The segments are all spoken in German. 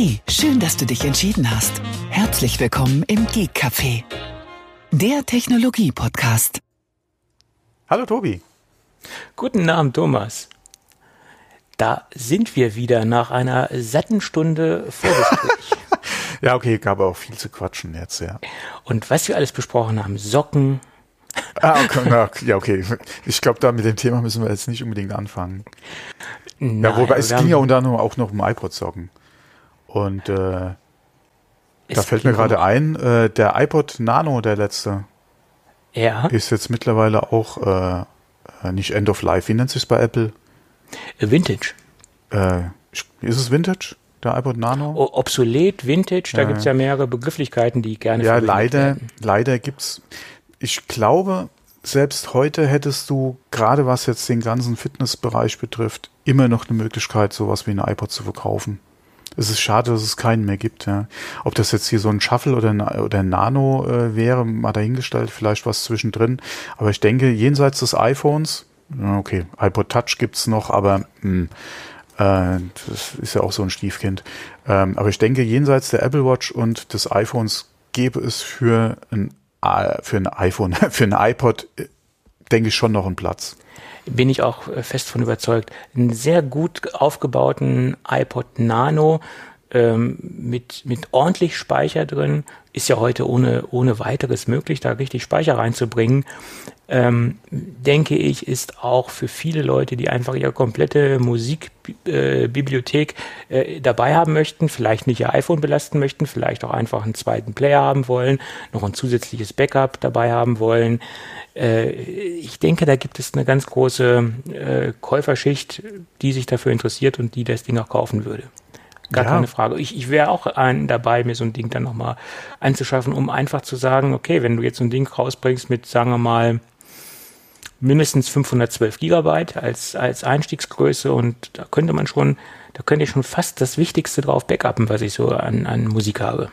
Hey, schön, dass du dich entschieden hast. Herzlich willkommen im Geek Café, der Technologie-Podcast. Hallo Tobi. Guten Abend, Thomas. Da sind wir wieder nach einer satten Stunde Vorgespräch. ja, okay, gab auch viel zu quatschen jetzt, ja. Und was wir alles besprochen haben, Socken. Ah, okay, na, ja, okay. Ich glaube, da mit dem Thema müssen wir jetzt nicht unbedingt anfangen. Nein, ja, wobei es ging ja unter anderem auch noch um iPod-Socken. Und äh, da fällt mir gerade ein, äh, der iPod Nano, der letzte, ja. ist jetzt mittlerweile auch äh, äh nicht End of Life. Wie nennt sich es bei Apple? Vintage. Äh, ist es Vintage? Der iPod Nano? O obsolet, Vintage, da äh, gibt es ja mehrere Begrifflichkeiten, die gerne Ja, leider, werden. leider gibt's. Ich glaube, selbst heute hättest du, gerade was jetzt den ganzen Fitnessbereich betrifft, immer noch eine Möglichkeit, sowas wie ein iPod zu verkaufen. Es ist schade, dass es keinen mehr gibt. Ja. Ob das jetzt hier so ein Shuffle oder ein, oder ein Nano äh, wäre, mal dahingestellt, vielleicht was zwischendrin. Aber ich denke, jenseits des iPhones, okay, iPod Touch gibt's noch, aber mh, hm, äh, das ist ja auch so ein Stiefkind. Ähm, aber ich denke, jenseits der Apple Watch und des iPhones gäbe es für ein, äh, für ein iPhone, für ein iPod, äh, denke ich, schon noch einen Platz bin ich auch äh, fest von überzeugt. Einen sehr gut aufgebauten iPod Nano ähm, mit, mit ordentlich Speicher drin. Ist ja heute ohne, ohne weiteres möglich, da richtig Speicher reinzubringen. Ähm, denke ich, ist auch für viele Leute, die einfach ihre komplette Musikbibliothek äh, äh, dabei haben möchten, vielleicht nicht ihr iPhone belasten möchten, vielleicht auch einfach einen zweiten Player haben wollen, noch ein zusätzliches Backup dabei haben wollen. Äh, ich denke, da gibt es eine ganz große äh, Käuferschicht, die sich dafür interessiert und die das Ding auch kaufen würde. Gar ja. keine Frage. Ich, ich wäre auch ein, dabei, mir so ein Ding dann nochmal anzuschaffen, um einfach zu sagen, okay, wenn du jetzt so ein Ding rausbringst mit, sagen wir mal, mindestens 512 Gigabyte als, als Einstiegsgröße und da könnte man schon, da könnte ich schon fast das Wichtigste drauf backuppen, was ich so an, an Musik habe.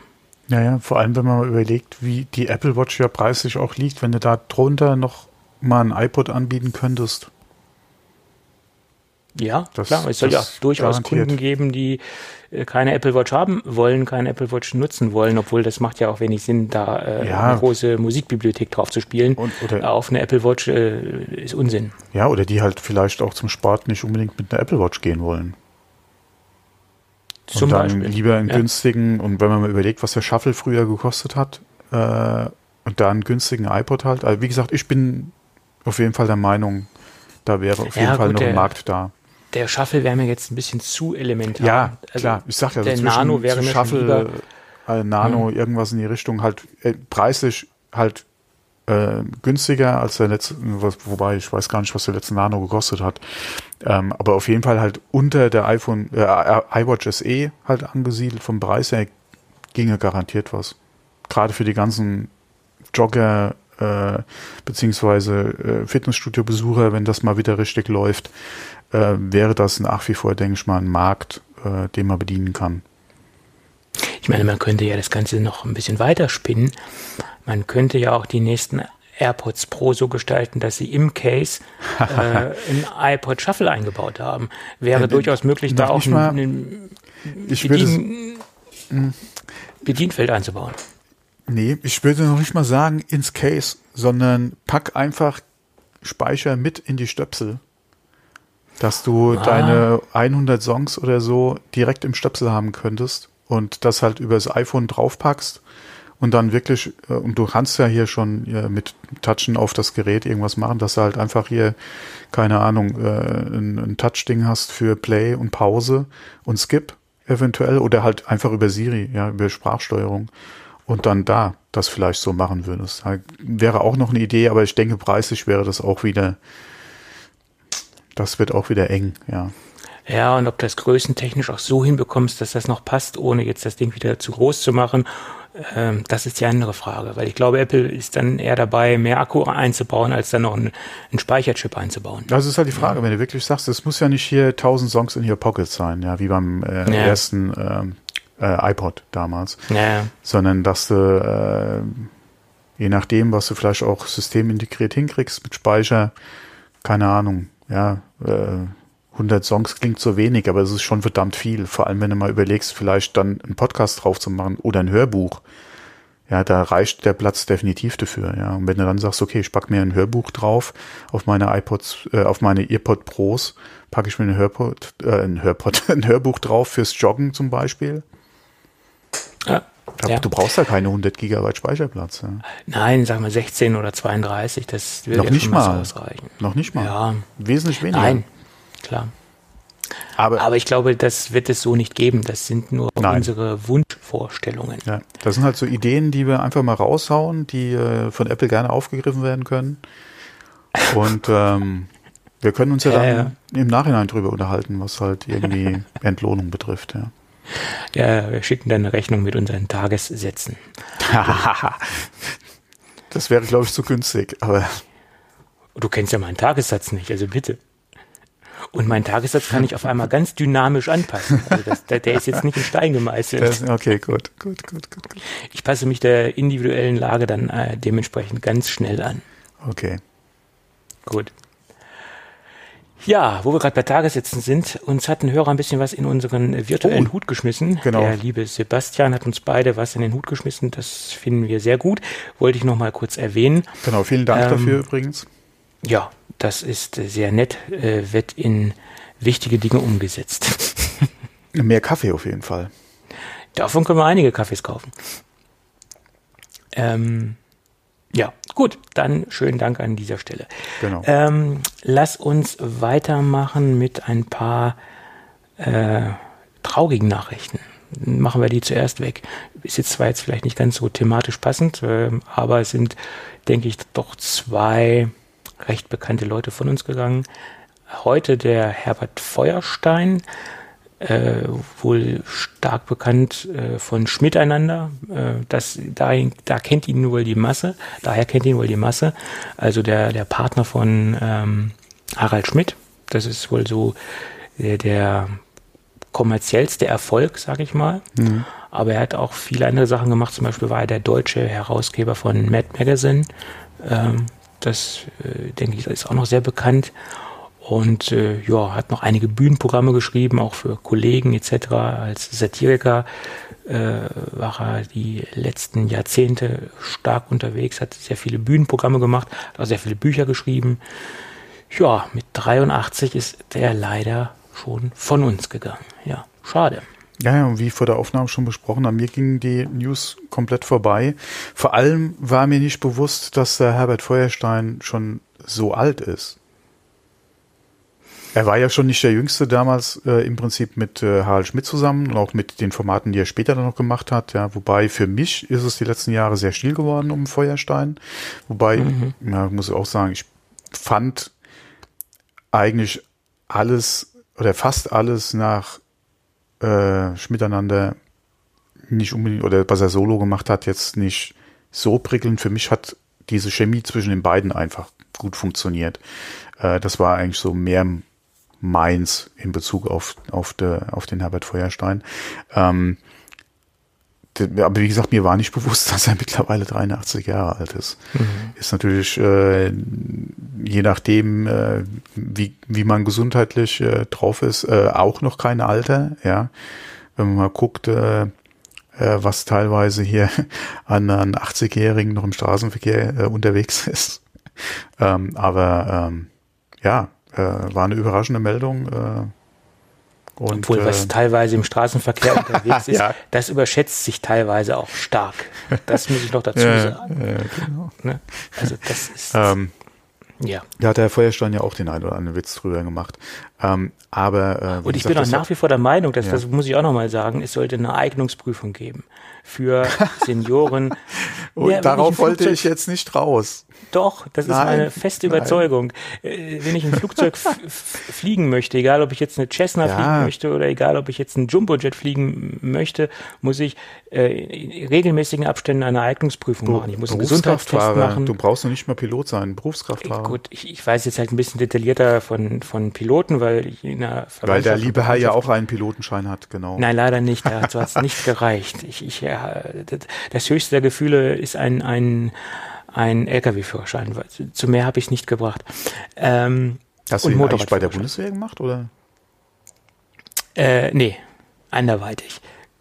Ja, ja, vor allem, wenn man mal überlegt, wie die Apple Watch ja preislich auch liegt, wenn du da drunter noch mal ein iPod anbieten könntest. Ja, das, klar. Es soll ja durchaus garantiert. Kunden geben, die äh, keine Apple Watch haben wollen, keine Apple Watch nutzen wollen, obwohl das macht ja auch wenig Sinn, da äh, ja. eine große Musikbibliothek drauf zu spielen. Und, oder, auf eine Apple Watch äh, ist Unsinn. Ja, oder die halt vielleicht auch zum Sport nicht unbedingt mit einer Apple Watch gehen wollen. Zum und dann Beispiel. lieber einen ja. günstigen, und wenn man mal überlegt, was der Shuffle früher gekostet hat, äh, und da einen günstigen iPod halt. Also wie gesagt, ich bin auf jeden Fall der Meinung, da wäre auf jeden Fall gut, noch ein Markt da. Der Shuffle wäre mir jetzt ein bisschen zu elementar. Ja, also klar. Ich sag ja, der Nano wäre mir Shuffle, äh, Nano, hm. irgendwas in die Richtung, halt äh, preislich halt äh, günstiger als der letzte, wobei ich weiß gar nicht, was der letzte Nano gekostet hat. Ähm, aber auf jeden Fall halt unter der iPhone, äh, iWatch SE halt angesiedelt. Vom Preis her ginge garantiert was. Gerade für die ganzen Jogger, äh, beziehungsweise äh, Fitnessstudio-Besucher, wenn das mal wieder richtig läuft, äh, wäre das nach wie vor, denke ich mal, ein Markt, äh, den man bedienen kann. Ich meine, man könnte ja das Ganze noch ein bisschen weiter spinnen. Man könnte ja auch die nächsten AirPods Pro so gestalten, dass sie im Case äh, ein iPod Shuffle eingebaut haben. Wäre äh, durchaus möglich, da auch ein, ein Bedien hm. Bedienfeld einzubauen. Nee, ich würde noch nicht mal sagen ins Case, sondern pack einfach Speicher mit in die Stöpsel. Dass du ah. deine 100 Songs oder so direkt im Stöpsel haben könntest und das halt über das iPhone draufpackst und dann wirklich, äh, und du kannst ja hier schon mit Touchen auf das Gerät irgendwas machen, dass du halt einfach hier, keine Ahnung, äh, ein, ein Touch-Ding hast für Play und Pause und Skip eventuell oder halt einfach über Siri, ja, über Sprachsteuerung und dann da das vielleicht so machen würdest. wäre auch noch eine Idee, aber ich denke, preislich wäre das auch wieder, das wird auch wieder eng, ja. Ja, und ob du das größentechnisch auch so hinbekommst, dass das noch passt, ohne jetzt das Ding wieder zu groß zu machen, ähm, das ist die andere Frage. Weil ich glaube, Apple ist dann eher dabei, mehr Akku einzubauen, als dann noch einen, einen Speicherchip einzubauen. Das ist halt die Frage, ja. wenn du wirklich sagst, es muss ja nicht hier 1000 Songs in your pocket sein, ja, wie beim äh, ja. ersten ähm, äh, iPod damals. Ja. Sondern dass du äh, je nachdem, was du vielleicht auch systemintegriert hinkriegst mit Speicher, keine Ahnung, ja, äh, 100 Songs klingt so wenig, aber es ist schon verdammt viel. Vor allem, wenn du mal überlegst, vielleicht dann einen Podcast drauf zu machen oder ein Hörbuch. Ja, da reicht der Platz definitiv dafür. Ja, und wenn du dann sagst, okay, ich pack mir ein Hörbuch drauf auf meine iPods, äh, auf meine EarPod Pros, packe ich mir ein Hörpod, äh, ein Hörpod, ein Hörbuch drauf fürs Joggen zum Beispiel. Ja. Da, Ja. Du brauchst ja keine 100 Gigabyte Speicherplatz. Ja. Nein, sagen wir 16 oder 32, das würde Noch ja nicht mal. ausreichen. Noch nicht mal. Ja, Wesentlich weniger. nein, klar. Aber, Aber ich glaube, das wird es so nicht geben. Das sind nur Nein. unsere Wunschvorstellungen. ja, das sind halt so Ideen, die wir einfach mal raushauen, die äh, von Apple gerne aufgegriffen werden können. Und ähm, wir können uns ja Ja, dann im Nachhinein drüber unterhalten, was halt irgendwie Entlohnung betrifft. Ja. Ja, wir schicken dann eine Rechnung mit unseren Tagessätzen. das wäre, glaube ich, zu günstig. Aber Du kennst ja meinen Tagessatz nicht, also bitte. Und meinen Tagessatz kann ich auf einmal ganz dynamisch anpassen. Also das, der, der ist jetzt nicht in Stein gemeißelt. das, okay, gut, gut, gut, gut, gut. Ich passe mich der individuellen Lage dann äh, dementsprechend ganz schnell an. Okay. Gut. Ja, wo wir gerade bei Tagessätzen sind, uns hat ein Hörer ein bisschen was in unseren virtuellen Oh. Hut geschmissen. Genau. Der liebe Sebastian hat uns beide was in den Hut geschmissen. Das finden wir sehr gut. Wollte ich noch mal kurz erwähnen. Genau, vielen Dank Ähm, dafür übrigens. Ja, das ist äh, sehr nett, äh, wird in wichtige Dinge umgesetzt. Mehr Kaffee auf jeden Fall. Davon können wir einige Kaffees kaufen. Ähm, ja, gut, dann schönen Dank an dieser Stelle. Genau. Ähm, lass uns weitermachen mit ein paar äh, traurigen Nachrichten. Machen wir die zuerst weg. Ist jetzt zwar jetzt vielleicht nicht ganz so thematisch passend, ähm, aber es sind, denke ich, doch zwei recht bekannte Leute von uns gegangen. Heute der Herbert Feuerstein, äh, wohl stark bekannt äh, von Schmiteinander. Äh, das, da, da kennt ihn wohl die Masse, daher kennt ihn wohl die Masse. Also der, der Partner von ähm, Harald Schmidt. Das ist wohl so der, der kommerziellste Erfolg, sag ich mal. Aber er hat auch viele andere Sachen gemacht. Zum Beispiel war er der deutsche Herausgeber von Mad Magazine. Ähm, das, äh, denke ich, ist auch noch sehr bekannt. Und äh, ja, hat noch einige Bühnenprogramme geschrieben, auch für Kollegen etc. Als Satiriker äh, war er die letzten Jahrzehnte stark unterwegs, hat sehr viele Bühnenprogramme gemacht, hat auch sehr viele Bücher geschrieben. Ja, mit 83 ist der leider schon von uns gegangen. Ja, schade. Ja, ja, und wie vor der Aufnahme schon besprochen, an mir gingen die News komplett vorbei. Vor allem war mir nicht bewusst, dass der Herbert Feuerstein schon so alt ist. Er war ja schon nicht der Jüngste damals äh, im Prinzip mit äh, Harald Schmidt zusammen und auch mit den Formaten, die er später dann noch gemacht hat. Ja, wobei für mich ist es die letzten Jahre sehr still geworden um Feuerstein. Wobei, ja, muss ich auch sagen, ich fand eigentlich alles oder fast alles nach äh, Schmiteinander nicht unbedingt, oder was er solo gemacht hat, jetzt nicht so prickelnd. Für mich hat diese Chemie zwischen den beiden einfach gut funktioniert. Äh, das war eigentlich so mehr meins in Bezug auf, auf, de, auf den Herbert Feuerstein. Ähm, aber wie gesagt, mir war nicht bewusst, dass er mittlerweile 83 Jahre alt ist. Ist natürlich äh, je nachdem, äh, wie, wie man gesundheitlich äh, drauf ist, äh, auch noch kein Alter. Ja, wenn man mal guckt, äh, äh, was teilweise hier an, an 80-Jährigen noch im Straßenverkehr unterwegs ist. ähm, aber ähm, ja, war eine überraschende Meldung. Und, Obwohl, was äh, teilweise im Straßenverkehr unterwegs ist, Ja. das überschätzt sich teilweise auch stark. Das muss ich noch dazu sagen. ja, genau. Ne? Also das ist, ähm, ja. da hat der Feuerstein ja auch den einen oder anderen Witz drüber gemacht. Ähm, aber äh, Und ich gesagt, bin auch nach wie vor der Meinung, dass, das muss ich auch nochmal sagen, es sollte eine Eignungsprüfung geben für Senioren. Und darauf wollte ich jetzt nicht raus. Doch, das ist Nein, meine feste nein. Überzeugung. Äh, Wenn ich ein Flugzeug fliegen möchte, egal ob ich jetzt eine Cessna Ja. fliegen möchte oder egal ob ich jetzt einen Jumbojet fliegen möchte, muss ich äh, in regelmäßigen Abständen eine Eignungsprüfung machen. Ich muss einen Gesundheitstest machen. Du brauchst noch nicht mal Pilot sein, Berufskraftfahrer. Gut, ich, ich weiß jetzt halt ein bisschen detaillierter von, von Piloten, weil ich in einer Weil der liebe Herr ja auch einen Pilotenschein hat, genau. Nein, leider nicht. Dazu hat es nicht gereicht. Ich, ich, ja, das- das höchste der Gefühle ist ein, ein, ein LKW-Führerschein. Zu mehr habe ich nicht gebracht. Ähm, Hast du den bei der. Bundeswehr gemacht oder? Äh, nee, anderweitig.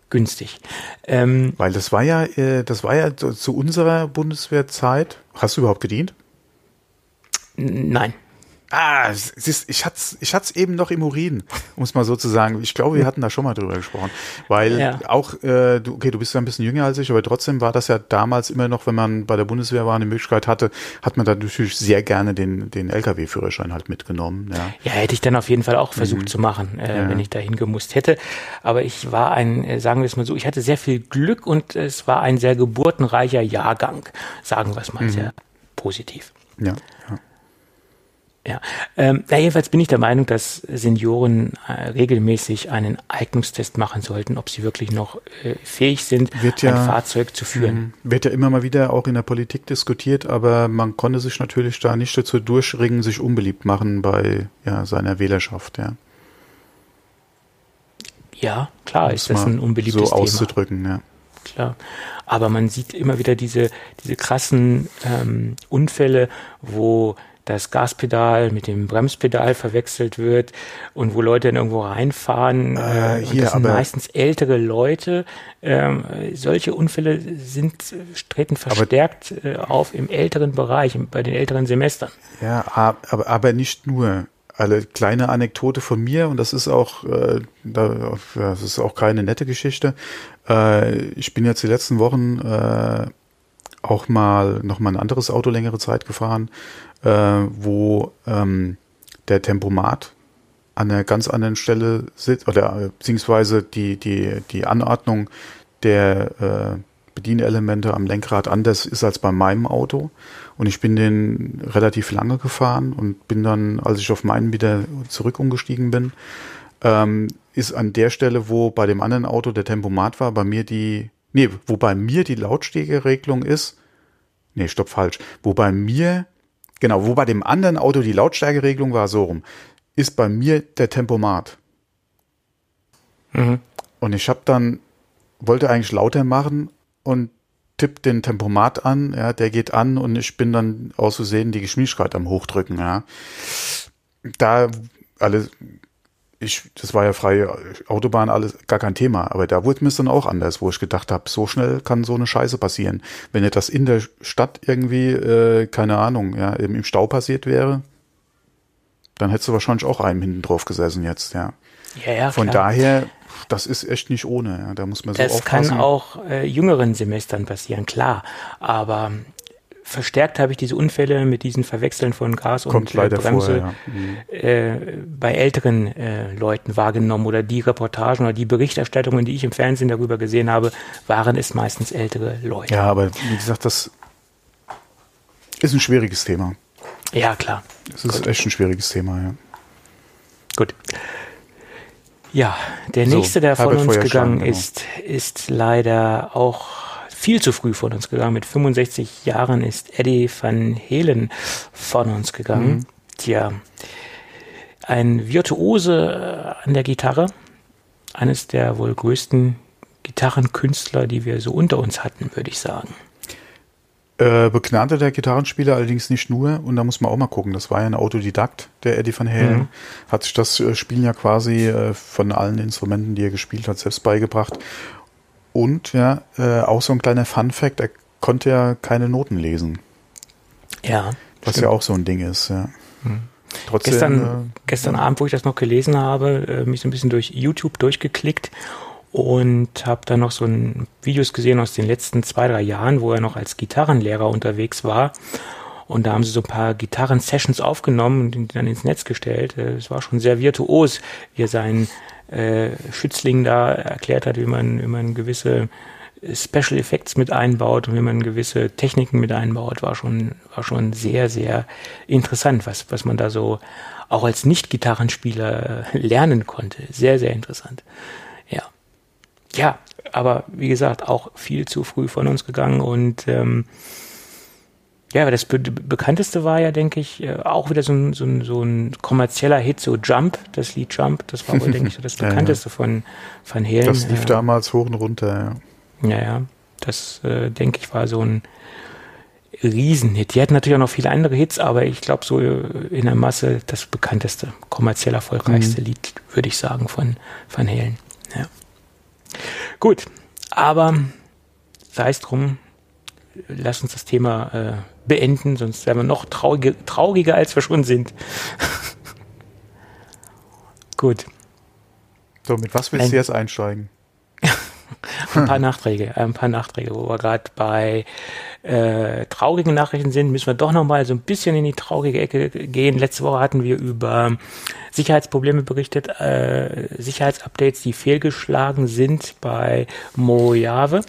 Günstig. Ähm, Weil das war ja, äh, das war ja zu, zu unserer Bundeswehrzeit. Hast du überhaupt gedient? Nein. Ah, siehst, ich hatte es ich hat's eben noch im Urin, um es mal so zu sagen. Ich glaube, wir hatten da schon mal drüber gesprochen. Weil ja. auch, äh, du, okay, du bist ja ein bisschen jünger als ich, aber trotzdem war das ja damals immer noch, wenn man bei der Bundeswehr war, eine Möglichkeit hatte, hat man da natürlich sehr gerne den, den Lkw-Führerschein halt mitgenommen. Ja. ja, hätte ich dann auf jeden Fall auch versucht mhm. zu machen, äh, ja. wenn ich dahin gemusst hätte. Aber ich war ein, äh, sagen wir es mal so, ich hatte sehr viel Glück und es war ein sehr geburtenreicher Jahrgang, sagen wir es mal mhm. sehr positiv. Ja. Ja, ähm, na, jedenfalls bin ich der Meinung, dass Senioren äh, regelmäßig einen Eignungstest machen sollten, ob sie wirklich noch äh, fähig sind, ja, ein Fahrzeug zu führen. Mh, wird ja immer mal wieder auch in der Politik diskutiert, aber man konnte sich natürlich da nicht dazu durchringen, sich unbeliebt machen bei ja, seiner Wählerschaft, ja. Ja, klar, ist das ein unbeliebtes so Thema. So auszudrücken, ja. Klar. Aber man sieht immer wieder diese, diese krassen ähm, Unfälle, wo das Gaspedal mit dem Bremspedal verwechselt wird und wo Leute dann irgendwo reinfahren. Äh, äh, hier, das sind meistens ältere Leute. Ähm, solche Unfälle sind treten verstärkt aber, äh, auf im älteren Bereich, bei den älteren Semestern. Ja, aber, aber nicht nur. Eine kleine Anekdote von mir und das ist auch, äh, das ist auch keine nette Geschichte. Äh, ich bin jetzt die letzten Wochen äh, auch mal noch mal ein anderes Auto längere Zeit gefahren äh, wo ähm, der Tempomat an einer ganz anderen Stelle sitzt, oder äh, beziehungsweise die, die, die Anordnung der äh, Bedienelemente am Lenkrad anders ist als bei meinem Auto. Und ich bin den relativ lange gefahren und bin dann, als ich auf meinen wieder zurück umgestiegen bin, ähm, ist an der Stelle, wo bei dem anderen Auto der Tempomat war, bei mir die, nee, wo bei mir die Lautstärkeregelung ist, nee, stopp, falsch, wo bei mir Genau, wo bei dem anderen Auto die Lautstärkeregelung war, so rum, ist bei mir der Tempomat. Mhm. Und ich habe dann, wollte eigentlich lauter machen und tipp den Tempomat an, ja, der geht an und ich bin dann auszusehen die Geschwindigkeit am Hochdrücken, ja. Da alles ich, das war ja freie Autobahn, alles gar kein Thema. Aber da wurde mir es dann auch anders, wo ich gedacht habe, so schnell kann so eine Scheiße passieren. Wenn etwas in der Stadt irgendwie, äh, keine Ahnung, ja, eben im Stau passiert wäre, dann hättest du wahrscheinlich auch einem hinten drauf gesessen jetzt, ja. Ja, ja, Von klar. daher, das ist echt nicht ohne. Ja. Da muss man so das aufpassen. Das kann auch äh, jüngeren Semestern passieren, klar. Aber verstärkt habe ich diese Unfälle mit diesen Verwechseln von Gas Kommt und äh, Bremse vor, ja. äh, bei älteren äh, Leuten wahrgenommen oder die Reportagen oder die Berichterstattungen, die ich im Fernsehen darüber gesehen habe, waren es meistens ältere Leute. Ja, aber wie gesagt, das ist ein schwieriges Thema. Ja, klar. Es ist Gut. echt ein schwieriges Thema, ja. Gut. Ja, der nächste, so, der von uns gegangen genau. ist, ist leider auch viel zu früh von uns gegangen. Mit 65 Jahren ist Eddie Van Halen von uns gegangen. Mhm. Tja, ein Virtuose an der Gitarre, eines der wohl größten Gitarrenkünstler, die wir so unter uns hatten, würde ich sagen. Äh, begnadeter Gitarrenspieler allerdings nicht nur, und da muss man auch mal gucken, das war ja ein Autodidakt, der Eddie Van Halen, mhm. hat sich das äh, Spielen ja quasi äh, von allen Instrumenten, die er gespielt hat, selbst beigebracht und ja, äh, auch so ein kleiner Fun-Fact, er konnte ja keine Noten lesen. Ja. Was stimmt. ja auch so ein Ding ist, ja. Hm. Trotzdem, gestern, äh, gestern Abend, wo ich das noch gelesen habe, äh, mich so ein bisschen durch YouTube durchgeklickt und habe dann noch so ein Videos gesehen aus den letzten zwei, drei Jahren, wo er noch als Gitarrenlehrer unterwegs war. Und da haben sie so ein paar Gitarren-Sessions aufgenommen und die dann ins Netz gestellt. Äh, es war schon sehr virtuos, wie er seinen äh, Schützling da erklärt hat, wie man, wie man gewisse Special Effects mit einbaut und wie man gewisse Techniken mit einbaut, war schon, war schon sehr, sehr interessant, was, was man da so auch als Nicht-Gitarrenspieler lernen konnte. Sehr, sehr interessant. Ja. Ja, aber wie gesagt, auch viel zu früh von uns gegangen und ähm, ja, aber das be bekannteste war ja, denke ich, äh, auch wieder so ein, so, ein, so ein kommerzieller Hit, so Jump, das Lied Jump, das war wohl, denke ich, so das bekannteste ja, ja. von Van Halen. Das lief ja. damals hoch und runter, ja. Ja, ja, das, äh, denke ich, war so ein Riesenhit. Die hatten natürlich auch noch viele andere Hits, aber ich glaube so in der Masse das bekannteste, kommerziell erfolgreichste mhm. Lied, würde ich sagen, von Van Halen. Ja. Gut, aber sei es drum, lass uns das Thema äh, beenden, sonst werden wir noch traurige, trauriger, als wir schon sind. Gut. So, mit was willst ein, du jetzt einsteigen? ein paar Nachträge, ein paar Nachträge, wo wir gerade bei äh, traurigen Nachrichten sind, müssen wir doch nochmal so ein bisschen in die traurige Ecke gehen. Letzte Woche hatten wir über Sicherheitsprobleme berichtet, äh, Sicherheitsupdates, die fehlgeschlagen sind bei Mojave.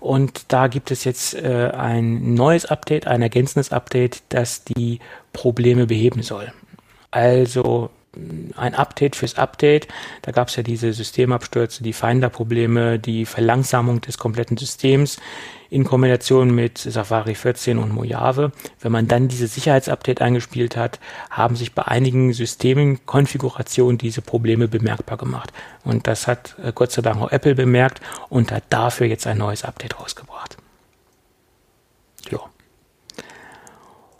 Und da gibt es jetzt äh, ein neues Update, ein ergänzendes Update, das die Probleme beheben soll. Also ein Update fürs Update. Da gab es ja diese Systemabstürze, die Finder-Probleme, die Verlangsamung des kompletten Systems in Kombination mit Safari 14 und Mojave. Wenn man dann diese Sicherheitsupdate eingespielt hat, haben sich bei einigen Systemen, Konfigurationen diese Probleme bemerkbar gemacht. Und das hat äh, Gott sei Dank auch Apple bemerkt und hat dafür jetzt ein neues Update rausgebracht. Ja.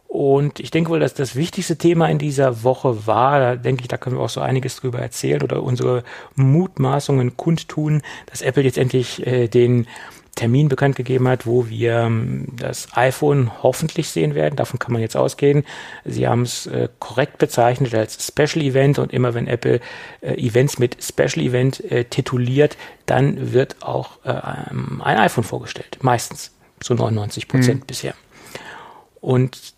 Und ich denke wohl, dass das wichtigste Thema in dieser Woche war, da denke ich, da können wir auch so einiges drüber erzählen oder unsere Mutmaßungen kundtun, dass Apple jetzt endlich äh, den Termin bekannt gegeben hat, wo wir ähm, das iPhone hoffentlich sehen werden. Davon kann man jetzt ausgehen. Sie haben es äh, korrekt bezeichnet als Special Event und immer wenn Apple äh, Events mit Special Event äh, tituliert, dann wird auch äh, ein iPhone vorgestellt. Meistens. So 99 Prozent mhm. bisher. Und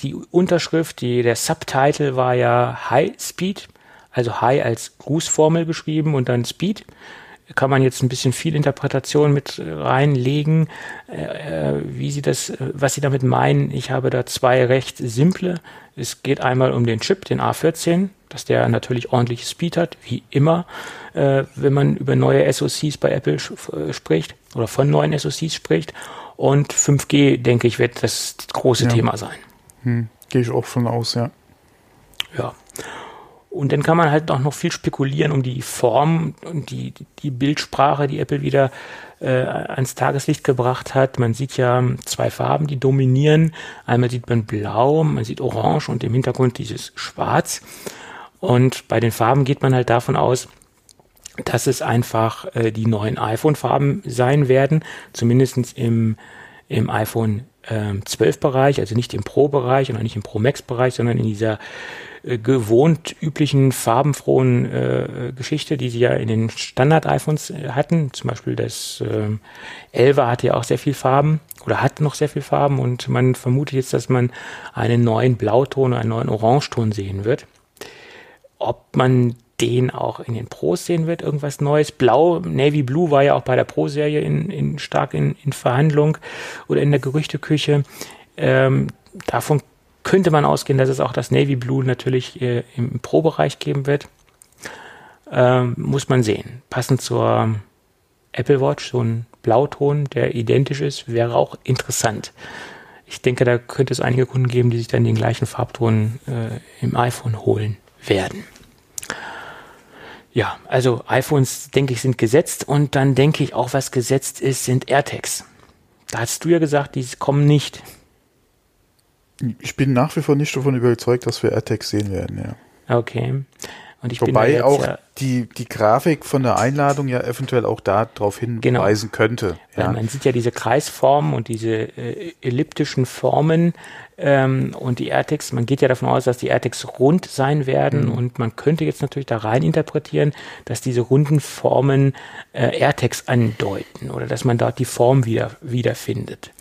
die Unterschrift, die, der Subtitle war ja High Speed, also High als Grußformel geschrieben und dann Speed kann man jetzt ein bisschen viel Interpretation mit reinlegen, äh, wie sie das, was sie damit meinen. Ich habe da zwei recht simple. Es geht einmal um den Chip, den A14, dass der natürlich ordentliches Speed hat, wie immer, äh, wenn man über neue SoCs bei Apple äh, spricht oder von neuen SoCs spricht. Und 5G, denke ich, wird das große ja. Thema sein. Hm, Gehe ich auch von aus, ja. Ja. Und dann kann man halt auch noch viel spekulieren um die Form und die, die Bildsprache, die Apple wieder äh, ans Tageslicht gebracht hat. Man sieht ja zwei Farben, die dominieren. Einmal sieht man blau, man sieht orange und im Hintergrund dieses schwarz. Und bei den Farben geht man halt davon aus, dass es einfach äh, die neuen iPhone-Farben sein werden, zumindestens im, im iPhone äh, 12-Bereich, also nicht im Pro-Bereich und auch nicht im Pro Max-Bereich, sondern in dieser äh, gewohnt üblichen farbenfrohen äh, Geschichte, die sie ja in den Standard-iPhones äh, hatten. Zum Beispiel das äh, 11 hatte ja auch sehr viel Farben oder hat noch sehr viel Farben und man vermutet jetzt, dass man einen neuen Blauton einen neuen Orangeton sehen wird. Ob man den auch in den Pros sehen wird, irgendwas Neues. Blau, Navy Blue war ja auch bei der Pro-Serie in, in, stark in, in Verhandlung oder in der Gerüchteküche. Ähm, davon könnte man ausgehen, dass es auch das Navy Blue natürlich äh, im Pro-Bereich geben wird. Ähm, muss man sehen. Passend zur Apple Watch, so ein Blauton, der identisch ist, wäre auch interessant. Ich denke, da könnte es einige Kunden geben, die sich dann den gleichen Farbton äh, im iPhone holen werden. Ja, also iPhones, denke ich, sind gesetzt und dann denke ich auch, was gesetzt ist, sind AirTags. Da hast du ja gesagt, die kommen nicht. Ich bin nach wie vor nicht davon überzeugt, dass wir AirTags sehen werden, ja. Okay. Und ich Wobei auch ja die, die Grafik von der Einladung ja eventuell auch darauf hinweisen genau. könnte. Ja. man sieht ja diese Kreisformen und diese äh, elliptischen Formen ähm, und die AirTags, man geht ja davon aus, dass die AirTags rund sein werden mhm. und man könnte jetzt natürlich da rein interpretieren, dass diese runden Formen äh, AirTags andeuten oder dass man dort die Form wieder wiederfindet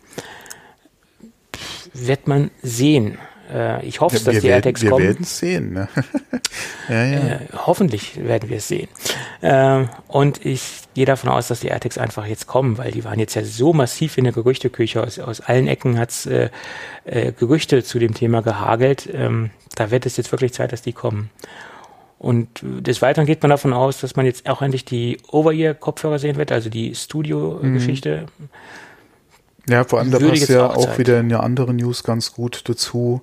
wird man sehen. Äh, ich hoffe, ja, dass die werden, AirTags kommen. Wir werden es sehen. Ne? ja, ja. Äh, hoffentlich werden wir es sehen. Äh, und ich gehe davon aus, dass die AirTags einfach jetzt kommen, weil die waren jetzt ja so massiv in der Gerüchteküche. Aus, aus allen Ecken hat es äh, äh, Gerüchte zu dem Thema gehagelt. Ähm, da wird es jetzt wirklich Zeit, dass die kommen. Und des Weiteren geht man davon aus, dass man jetzt auch endlich die Over-Ear-Kopfhörer sehen wird, also die Studio-Geschichte. Mhm ja, vor allem, da passt ja auch, auch wieder in der anderen News ganz gut dazu.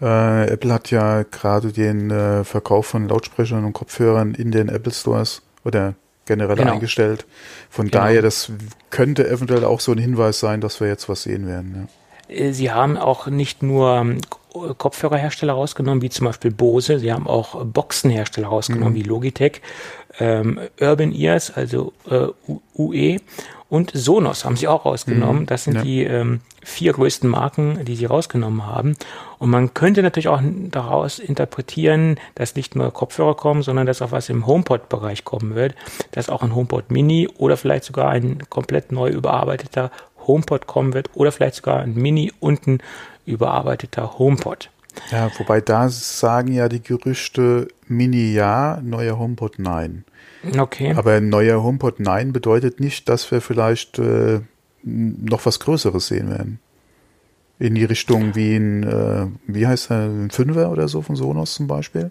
Äh, Apple hat ja gerade den äh, Verkauf von Lautsprechern und Kopfhörern in den Apple Stores oder generell genau. eingestellt. Von genau. daher, das könnte eventuell auch so ein Hinweis sein, dass wir jetzt was sehen werden. Ja. Äh, sie haben auch nicht nur ähm, Kopfhörerhersteller rausgenommen, wie zum Beispiel Bose. Sie haben auch Boxenhersteller rausgenommen, mhm. wie Logitech, ähm, Urban Ears, also äh, UE und Sonos haben sie auch rausgenommen. Mhm. Das sind ja. die ähm, vier größten Marken, die sie rausgenommen haben. Und man könnte natürlich auch daraus interpretieren, dass nicht nur Kopfhörer kommen, sondern dass auch was im HomePod-Bereich kommen wird, dass auch ein HomePod Mini oder vielleicht sogar ein komplett neu überarbeiteter HomePod kommen wird oder vielleicht sogar ein Mini und ein überarbeiteter HomePod. Ja, wobei da sagen ja die Gerüchte Mini ja, neuer HomePod nein. Okay. Aber neuer HomePod nein bedeutet nicht, dass wir vielleicht äh, noch was Größeres sehen werden. In die Richtung wie ein, äh, wie heißt er, ein Fünfer oder so von Sonos zum Beispiel?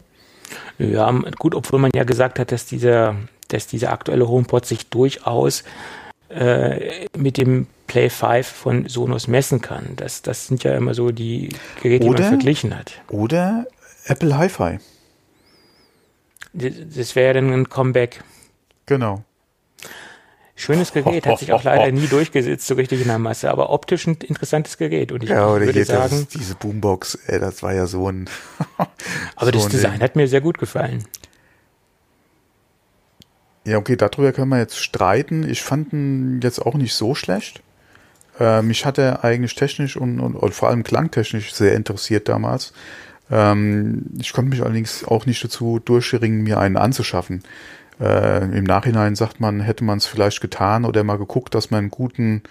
Ja, gut, obwohl man ja gesagt hat, dass dieser, dass dieser aktuelle HomePod sich durchaus äh, mit dem Play 5 von Sonos messen kann. Das, das sind ja immer so die Geräte, oder, die man verglichen hat. Oder Apple Hi-Fi. Das, das wäre dann ein Comeback. Genau. Schönes Gerät, hat sich auch leider nie durchgesetzt, so richtig in der Masse, aber optisch ein interessantes Gerät. Und ich, ja, oder würde sagen, das, diese Boombox, ey, das war ja so ein. aber so das Design hat mir sehr gut gefallen. Ja, okay, darüber können wir jetzt streiten. Ich fand ihn jetzt auch nicht so schlecht. Äh, mich hat er eigentlich technisch und, und, und, vor allem klangtechnisch sehr interessiert damals. Ähm, ich konnte mich allerdings auch nicht dazu durchringen, mir einen anzuschaffen. Äh, Im Nachhinein sagt man, hätte man es vielleicht getan oder mal geguckt, dass man einen guten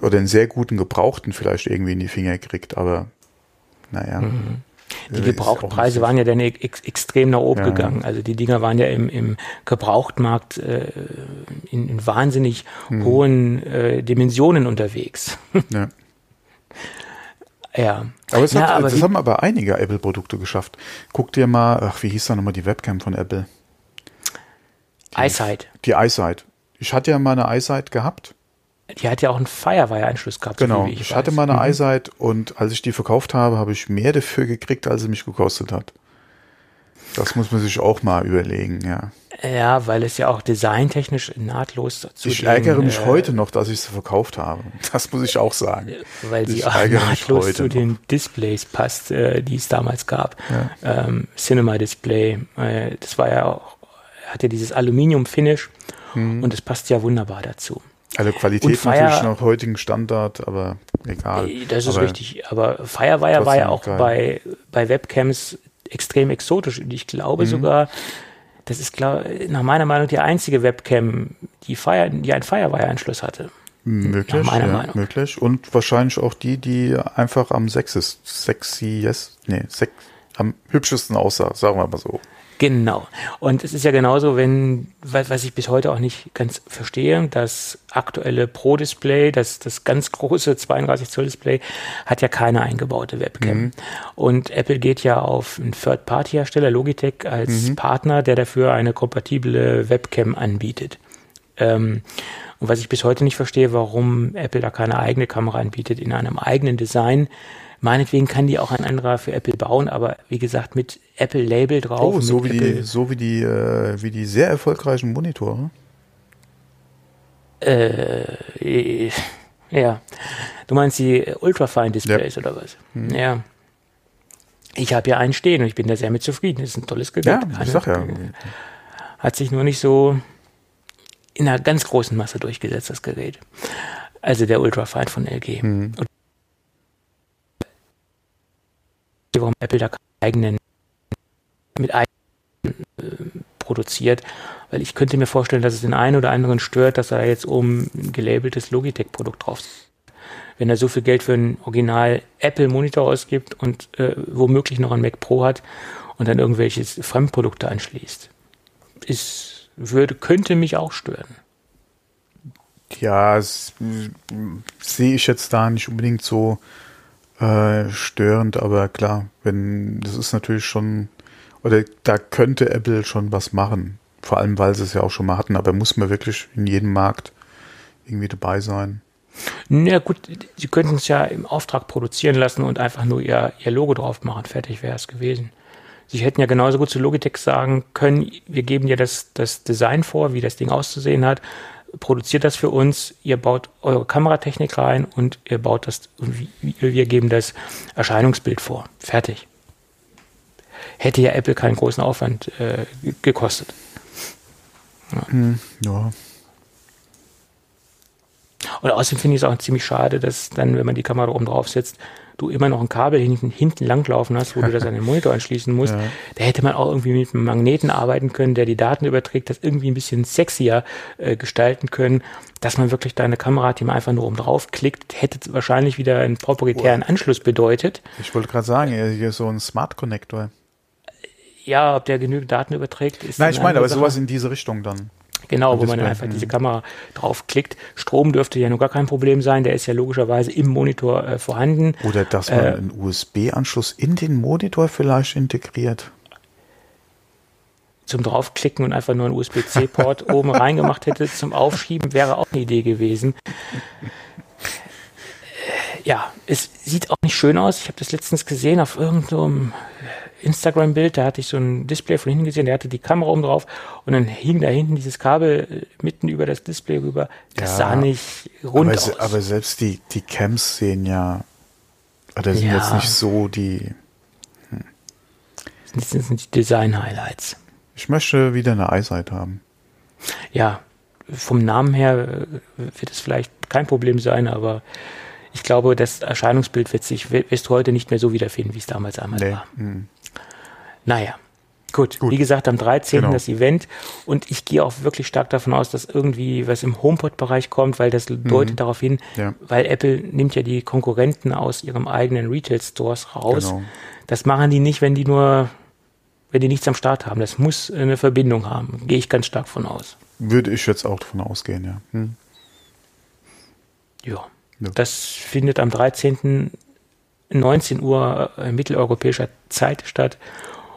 oder einen sehr guten Gebrauchten vielleicht irgendwie in die Finger kriegt, aber naja. Mhm. Die Gebrauchtpreise waren ja dann ex extrem nach oben ja. gegangen. Also die Dinger waren ja im, im Gebrauchtmarkt äh, in, in, wahnsinnig mhm. hohen äh, Dimensionen unterwegs. Ja. ja. Aber, es ja, hat, aber das haben aber einige Apple-Produkte geschafft. Guck dir mal, ach, wie hieß da nochmal die Webcam von Apple? Eyesight. Die Eyesight. Ich hatte ja mal eine Eyesight gehabt. Die hat ja auch einen Firewire-Anschluss gehabt. Genau. So ich, ich hatte mal eine mhm. Eyesight und als ich die verkauft habe, habe ich mehr dafür gekriegt, als sie mich gekostet hat. Das muss man sich auch mal überlegen, ja. Ja, weil es ja auch designtechnisch nahtlos dazu Ich ärgere mich äh, heute noch, dass ich sie verkauft habe. Das muss ich auch sagen. Weil sie auch nahtlos zu noch. den Displays passt, äh, die es damals gab. Ja. Ähm, Cinema Display, äh, das war ja auch hat ja dieses Aluminium-Finish mhm. und es passt ja wunderbar dazu. Also Qualität Fire, natürlich nach heutigen Standard, aber egal. Das ist aber richtig. Aber Firewire war ja auch bei, bei Webcams extrem exotisch und ich glaube mhm. sogar, das ist klar, nach meiner Meinung die einzige Webcam, die, Fire, die einen Firewire-Anschluss hatte. Möglich, ja, Meinung. möglich. Und wahrscheinlich auch die, die einfach am sexist, sexy, yes, nee, sex, am hübschesten aussah, sagen wir mal so. Genau. Und es ist ja genauso, wenn, was ich bis heute auch nicht ganz verstehe, das aktuelle Pro-Display, das, das ganz große 32 Zoll Display, hat ja keine eingebaute Webcam. Mhm. Und Apple geht ja auf einen Third-Party-Hersteller, Logitech, als mhm. Partner, der dafür eine kompatible Webcam anbietet. Ähm, und was ich bis heute nicht verstehe, warum Apple da keine eigene Kamera anbietet in einem eigenen Design, Meinetwegen kann die auch ein anderer für Apple bauen, aber wie gesagt, mit Apple-Label drauf. Oh, so wie die, so wie die, äh, wie die sehr erfolgreichen Monitore. Äh, ja. Du meinst die Ultrafine-Displays ja. oder was? Hm. Ja. Ich habe ja einen stehen und ich bin da sehr mit zufrieden. Das ist ein tolles Gerät. Ja, ich sag ja. Hat sich nur nicht so in einer ganz großen Masse durchgesetzt, das Gerät. Also der Ultrafine von LG. Mhm. Und warum Apple da eigenen mit eigenen äh, produziert, weil ich könnte mir vorstellen, dass es den einen oder anderen stört, dass er jetzt oben ein gelabeltes Logitech-Produkt drauf wenn er so viel Geld für einen Original Apple Monitor ausgibt und äh, womöglich noch ein Mac Pro hat und dann irgendwelche Fremdprodukte anschließt. Ist, würde, könnte mich auch stören. Ja, sehe ich jetzt da nicht unbedingt so äh, störend, aber klar, wenn das ist natürlich schon, oder da könnte Apple schon was machen. Vor allem, weil sie es ja auch schon mal hatten, aber muss man wirklich in jedem Markt irgendwie dabei sein. Na gut, sie könnten es ja im Auftrag produzieren lassen und einfach nur ihr, ihr Logo drauf machen. Fertig wäre es gewesen. Sie hätten ja genauso gut zu Logitech sagen können, wir geben dir das, das Design vor, wie das Ding auszusehen hat produziert das für uns, ihr baut eure Kameratechnik rein und ihr baut das, wir geben das Erscheinungsbild vor. Fertig. Hätte ja Apple keinen großen Aufwand äh, gekostet. Ja. Hm, ja. Und außerdem finde ich es auch ziemlich schade, dass dann, wenn man die Kamera oben drauf setzt, du immer noch ein Kabel hinten, hinten langlaufen hast, wo du das an den Monitor anschließen musst. Ja. Da hätte man auch irgendwie mit einem Magneten arbeiten können, der die Daten überträgt, das irgendwie ein bisschen sexier äh, gestalten können, dass man wirklich deine Kamera, die man einfach nur oben drauf klickt, hätte wahrscheinlich wieder einen proprietären Anschluss bedeutet. Ich wollte gerade sagen, hier so ein Smart Connector. Ja, ob der genügend Daten überträgt, ist. Nein, ich meine, aber Sache. sowas in diese Richtung dann. Genau, wo man dann einfach diese Kamera draufklickt. Strom dürfte ja nur gar kein Problem sein, der ist ja logischerweise im Monitor äh, vorhanden. Oder dass man äh, einen USB-Anschluss in den Monitor vielleicht integriert. Zum draufklicken und einfach nur einen USB-C-Port oben reingemacht hätte zum Aufschieben, wäre auch eine Idee gewesen. Ja, es sieht auch nicht schön aus. Ich habe das letztens gesehen auf irgendeinem Instagram-Bild, da hatte ich so ein Display von hinten gesehen, der hatte die Kamera oben drauf und dann hing da hinten dieses Kabel äh, mitten über das Display rüber. Das ja, sah nicht rund aber, aus. Aber selbst die, die Cams sehen ja, oder sind ja. jetzt nicht so die. Hm. Das sind die Design-Highlights. Ich möchte wieder eine Eyesight haben. Ja, vom Namen her äh, wird es vielleicht kein Problem sein, aber ich glaube, das Erscheinungsbild wird sich, wirst du heute nicht mehr so wiederfinden, wie es damals einmal nee. war. Mhm. Naja. Gut. Gut, wie gesagt, am 13. Genau. das Event und ich gehe auch wirklich stark davon aus, dass irgendwie was im HomePod-Bereich kommt, weil das mhm. deutet darauf hin, ja. weil Apple nimmt ja die Konkurrenten aus ihrem eigenen Retail-Stores raus. Genau. Das machen die nicht, wenn die nur, wenn die nichts am Start haben. Das muss eine Verbindung haben. Gehe ich ganz stark von aus. Würde ich jetzt auch davon ausgehen, ja. Hm. Ja. ja. Das findet am 13. 19 Uhr äh, mitteleuropäischer Zeit statt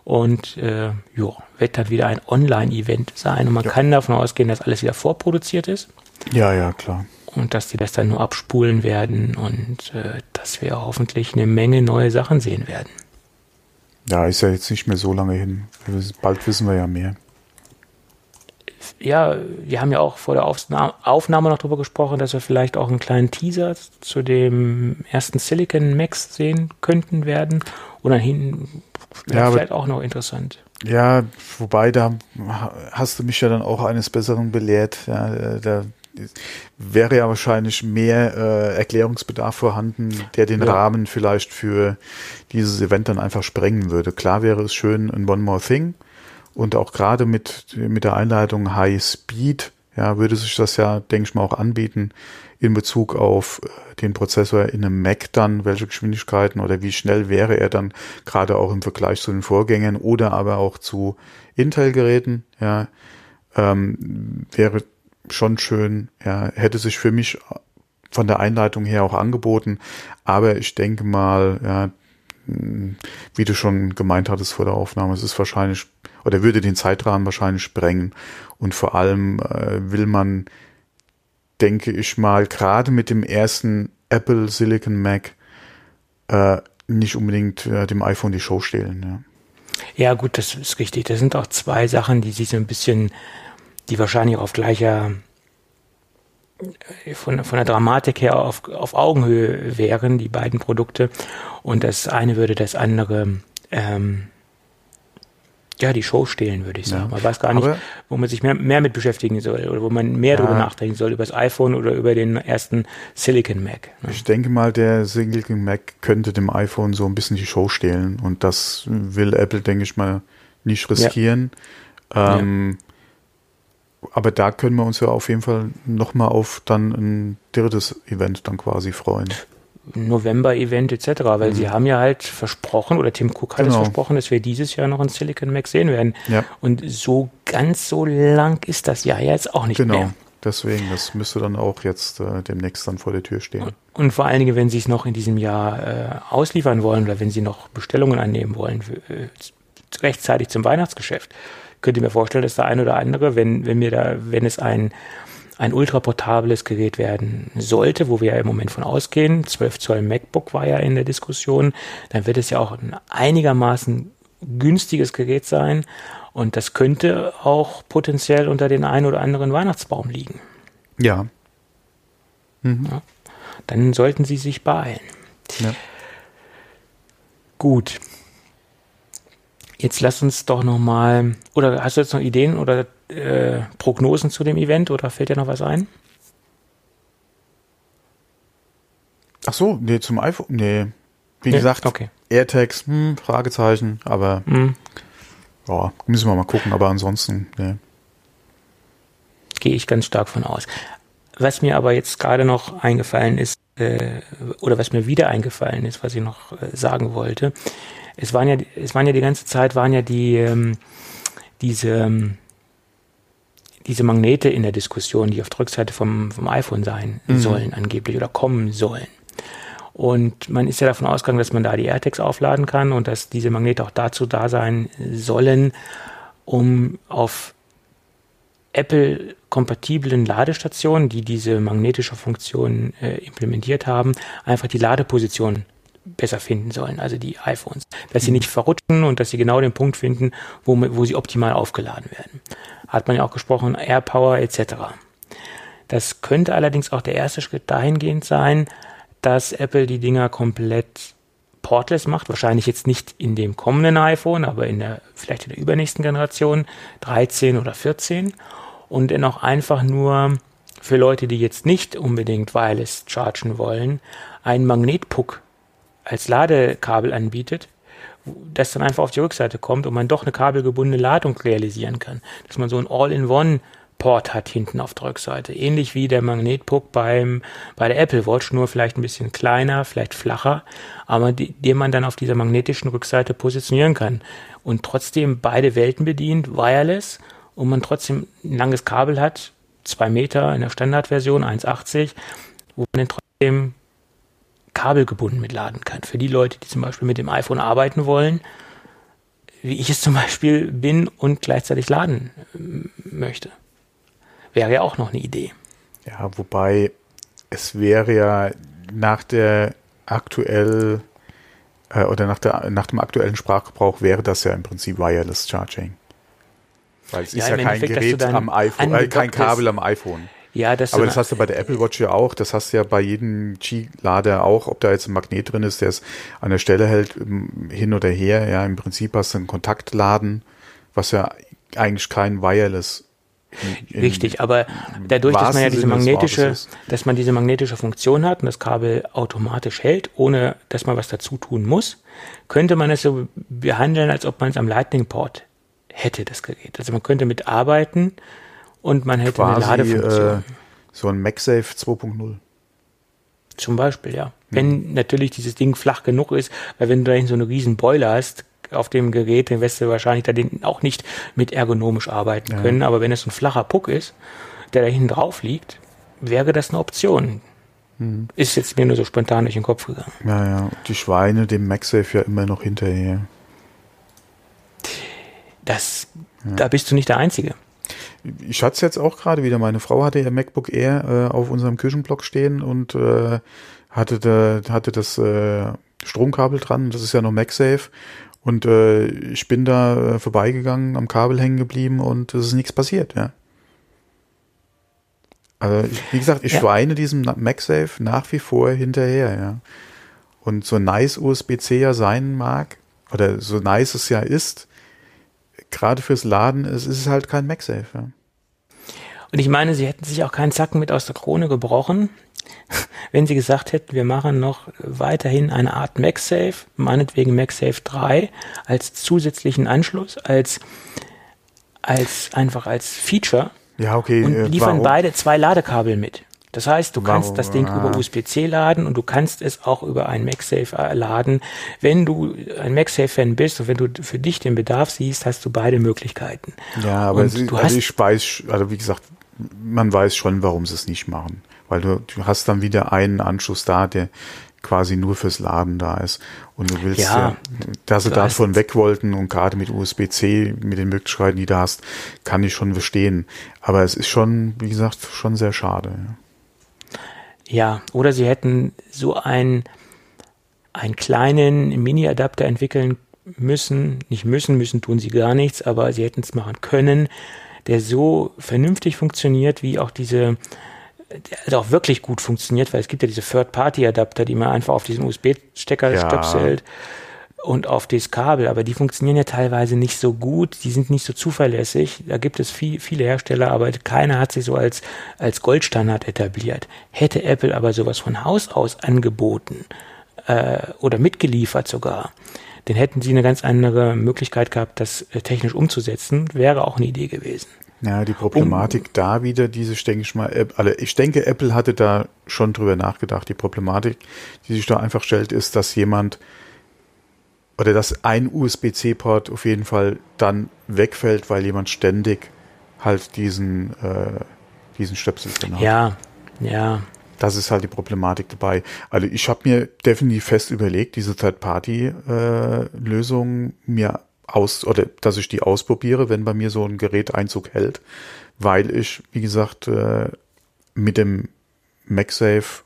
und äh, jo, wird dann wieder ein Online-Event sein. Und man ja. kann davon ausgehen, dass alles wieder vorproduziert ist. Ja, ja, klar. Und dass die das dann nur abspulen werden und äh, dass wir hoffentlich eine Menge neue Sachen sehen werden. Ja, ist ja jetzt nicht mehr so lange hin. Bald wissen wir ja mehr. Ja, wir haben ja auch vor der Aufnahme noch darüber gesprochen, dass wir vielleicht auch einen kleinen Teaser zu dem ersten Silicon Max sehen könnten werden. Und dann hinten Wäre ja, vielleicht auch noch interessant. Ja, wobei da hast du mich ja dann auch eines Besseren belehrt. Ja, da wäre ja wahrscheinlich mehr äh, Erklärungsbedarf vorhanden, der den ja. Rahmen vielleicht für dieses Event dann einfach sprengen würde. Klar wäre es schön ein One More Thing und auch gerade mit, mit der Einleitung High Speed, ja, würde sich das ja, denke ich mal, auch anbieten, in Bezug auf äh, den Prozessor in einem Mac dann, welche Geschwindigkeiten oder wie schnell wäre er dann gerade auch im Vergleich zu den Vorgängern oder aber auch zu Intel-Geräten, ja, ähm, wäre schon schön, ja, hätte sich für mich von der Einleitung her auch angeboten, aber ich denke mal, ja, wie du schon gemeint hattest vor der Aufnahme, es ist wahrscheinlich oder würde den Zeitrahmen wahrscheinlich sprengen. Und vor allem äh, will man denke ich mal, gerade mit dem ersten Apple Silicon Mac äh, nicht unbedingt äh, dem iPhone die Show stehlen. Ja. ja, gut, das ist richtig. Das sind auch zwei Sachen, die sich so ein bisschen, die wahrscheinlich auf gleicher, äh, von, von der Dramatik her auf, auf Augenhöhe wären, die beiden Produkte. Und das eine würde das andere ähm, ja, die Show stehlen, würde ich sagen. Ja. Man weiß gar nicht, Aber wo man sich mehr, mehr mit beschäftigen soll oder wo man mehr ja. darüber nachdenken soll, über das iPhone oder über den ersten Silicon Mac. Ne? Ich denke mal, der Silicon Mac könnte dem iPhone so ein bisschen die Show stehlen und das will Apple, denke ich mal, nicht riskieren. Ja. Ähm, aber da können wir uns ja auf jeden Fall nochmal auf dann ein drittes Event dann quasi freuen. November-Event etc., weil mhm. sie haben ja halt versprochen, oder Tim Cook hat genau. es versprochen, dass wir dieses Jahr noch ein Silicon Mac sehen werden. Ja. Und so ganz so lang ist das Jahr jetzt auch nicht genau. mehr. Deswegen, das müsste dann auch jetzt äh, demnächst dann vor der Tür stehen. Und, und vor allen Dingen, wenn Sie es noch in diesem Jahr äh, ausliefern wollen oder wenn Sie noch Bestellungen annehmen wollen, für, äh, rechtzeitig zum Weihnachtsgeschäft, könnte ich mir vorstellen, dass der ein oder andere, wenn, wenn mir da, wenn es ein ein ultraportables Gerät werden sollte, wo wir ja im Moment von ausgehen, 12 Zoll MacBook war ja in der Diskussion, dann wird es ja auch ein einigermaßen günstiges Gerät sein und das könnte auch potenziell unter den einen oder anderen Weihnachtsbaum liegen. Ja. Mhm. ja. Dann sollten Sie sich beeilen. Ja. Gut. Jetzt lass uns doch noch mal, oder hast du jetzt noch Ideen oder äh, Prognosen zu dem Event oder fällt dir noch was ein? Ach so, nee, zum iPhone, nee. Wie nee, gesagt, okay. AirTags, hm, Fragezeichen, aber hm. ja, müssen wir mal gucken, aber ansonsten, nee. Gehe ich ganz stark von aus. Was mir aber jetzt gerade noch eingefallen ist, äh, oder was mir wieder eingefallen ist, was ich noch äh, sagen wollte, es waren ja, es waren ja die ganze Zeit, waren ja die, ähm, diese, ähm, diese Magnete in der Diskussion, die auf der Rückseite vom, vom iPhone sein mhm. sollen, angeblich, oder kommen sollen. Und man ist ja davon ausgegangen, dass man da die AirTags aufladen kann und dass diese Magnete auch dazu da sein sollen, um auf Apple-kompatiblen Ladestationen, die diese magnetische Funktion äh, implementiert haben, einfach die Ladeposition besser finden sollen, also die iPhones. Dass sie mhm. nicht verrutschen und dass sie genau den Punkt finden, wo, wo sie optimal aufgeladen werden. Hat man ja auch gesprochen, AirPower etc. Das könnte allerdings auch der erste Schritt dahingehend sein, dass Apple die Dinger komplett portless macht. Wahrscheinlich jetzt nicht in dem kommenden iPhone, aber in der, vielleicht in der übernächsten Generation, 13 oder 14. Und dann auch einfach nur für Leute, die jetzt nicht unbedingt wireless chargen wollen, einen Magnetpuck als Ladekabel anbietet, das dann einfach auf die Rückseite kommt und man doch eine kabelgebundene Ladung realisieren kann. Dass man so ein All-in-One Port hat hinten auf der Rückseite. Ähnlich wie der Magnetpuck beim, bei der Apple Watch, nur vielleicht ein bisschen kleiner, vielleicht flacher, aber die, den man dann auf dieser magnetischen Rückseite positionieren kann. Und trotzdem beide Welten bedient, wireless, und man trotzdem ein langes Kabel hat, zwei Meter in der Standardversion, 1,80, wo man dann trotzdem kabelgebunden mitladen kann. Für die Leute, die zum Beispiel mit dem iPhone arbeiten wollen, wie ich es zum Beispiel bin und gleichzeitig laden äh, möchte. Wäre ja auch noch eine Idee. Ja, wobei es wäre ja nach der aktuell äh, oder nach, der, nach dem aktuellen Sprachgebrauch wäre das ja im Prinzip Wireless Charging. Weil es ja, ist ja kein Gerät am iPhone, äh, kein Kabel am iPhone. Ja, das Aber das hast du bei der Apple Watch ja auch, das hast du ja bei jedem Qi-Lader auch, ob da jetzt ein Magnet drin ist, der es an der Stelle hält, hin oder her. Ja, im Prinzip hast du einen Kontaktladen, was ja eigentlich kein Wireless in, Richtig, aber dadurch, dass man ja diese magnetische, dass man diese magnetische Funktion hat und das Kabel automatisch hält, ohne dass man was dazu tun muss, könnte man es so behandeln, als ob man es am Lightning Port hätte, das Gerät. Also man könnte mitarbeiten und man hätte Quasi, eine Ladefunktion. Äh, so ein MagSafe 2.0. Zum Beispiel, ja. Wenn mhm. natürlich dieses Ding flach genug ist, weil wenn du da so eine riesen Boiler hast, auf dem Gerät, dann wirst du wahrscheinlich da auch nicht mit ergonomisch arbeiten ja. können. Aber wenn es ein flacher Puck ist, der da hinten drauf liegt, wäre das eine Option. Mhm. Ist jetzt mir nur so spontan durch den Kopf gegangen. Ja, ja. Die Schweine dem MagSafe ja immer noch hinterher. Das, ja. da bist du nicht der Einzige ich hatte es jetzt auch gerade wieder. Meine Frau hatte ihr MacBook Air äh, auf unserem Küchenblock stehen und äh, hatte, da, hatte das äh, Stromkabel dran. Das ist ja noch MagSafe. Und äh, ich bin da äh, vorbeigegangen, am Kabel hängen geblieben und es ist nichts passiert, ja. Also, ich, wie gesagt, ich ja. schweine diesem MagSafe nach wie vor hinterher, ja. Und so nice USB-C ja sein mag, oder so nice es ja ist, gerade fürs Laden, es ist halt kein MagSafe. Ja. Und ich meine, sie hätten sich auch keinen Zacken mit aus der Krone gebrochen, wenn sie gesagt hätten, wir machen noch weiterhin eine Art MagSafe, meinetwegen MagSafe 3, als zusätzlichen Anschluss, als, als einfach als Feature. Ja, okay. Und äh, liefern warum? beide zwei Ladekabel mit. Das heißt, du kannst Warum? das Ding über USB-C laden und du kannst es auch über ein MagSafe äh, laden. Wenn du ein MagSafe-Fan bist und wenn du für dich den Bedarf siehst, hast du beide Möglichkeiten. Ja, aber sie, du also hast, ich weiß, also wie gesagt, man weiß schon, warum sie es nicht machen. Weil du, du hast dann wieder einen Anschluss da, der quasi nur fürs Laden da ist. Und du willst ja, ja dass sie davon weg wollten und gerade mit USB-C, mit den Möglichkeiten, die du hast, kann ich schon verstehen. Aber es ist schon, wie gesagt, schon sehr schade. Ja. Ja, oder sie hätten so einen, einen kleinen Mini-Adapter entwickeln müssen, nicht müssen, müssen tun sie gar nichts, aber sie hätten es machen können, der so vernünftig funktioniert, wie auch diese der auch wirklich gut funktioniert, weil es gibt ja diese Third-Party-Adapter, die man einfach auf diesen USB-Stecker Ja. stöpselt und auf das Kabel, aber die funktionieren ja teilweise nicht so gut, die sind nicht so zuverlässig. Da gibt es viel, viele Hersteller, aber keiner hat sich so als, als Goldstandard etabliert. Hätte Apple aber sowas von Haus aus angeboten äh, oder mitgeliefert sogar, dann hätten sie eine ganz andere Möglichkeit gehabt, das äh, technisch umzusetzen. Wäre auch eine Idee gewesen. Ja, die Problematik da wieder, diese, denke ich mal, alle, ich denke, Apple hatte da schon drüber nachgedacht. Die Problematik, die sich da einfach stellt, ist, dass jemand oder dass ein USB-C-Port auf jeden Fall dann wegfällt, weil jemand ständig halt diesen, äh, diesen Stöpsel drin hat. Ja, ja. Das ist halt die Problematik dabei. Also ich habe mir definitiv fest überlegt, diese Third-Party-Lösung mir aus oder dass ich die ausprobiere, wenn bei mir so ein Gerät Einzug hält, weil ich, wie gesagt, äh, mit dem MagSafe,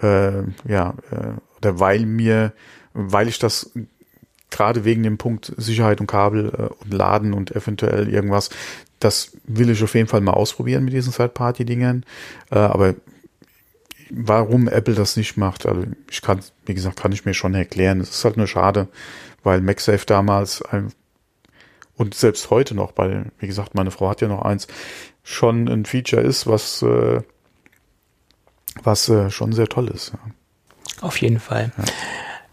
äh, ja, äh, oder weil mir, weil ich das gerade wegen dem Punkt Sicherheit und Kabel äh, und Laden und eventuell irgendwas, das will ich auf jeden Fall mal ausprobieren mit diesen Third-Party-Dingern. Äh, aber warum Apple das nicht macht, also ich kann, wie gesagt, kann ich mir schon erklären. Es ist halt nur schade, weil MagSafe damals ein, und selbst heute noch, weil, wie gesagt, meine Frau hat ja noch eins, schon ein Feature ist, was, äh, was äh, schon sehr toll ist. Ja. Auf jeden Fall.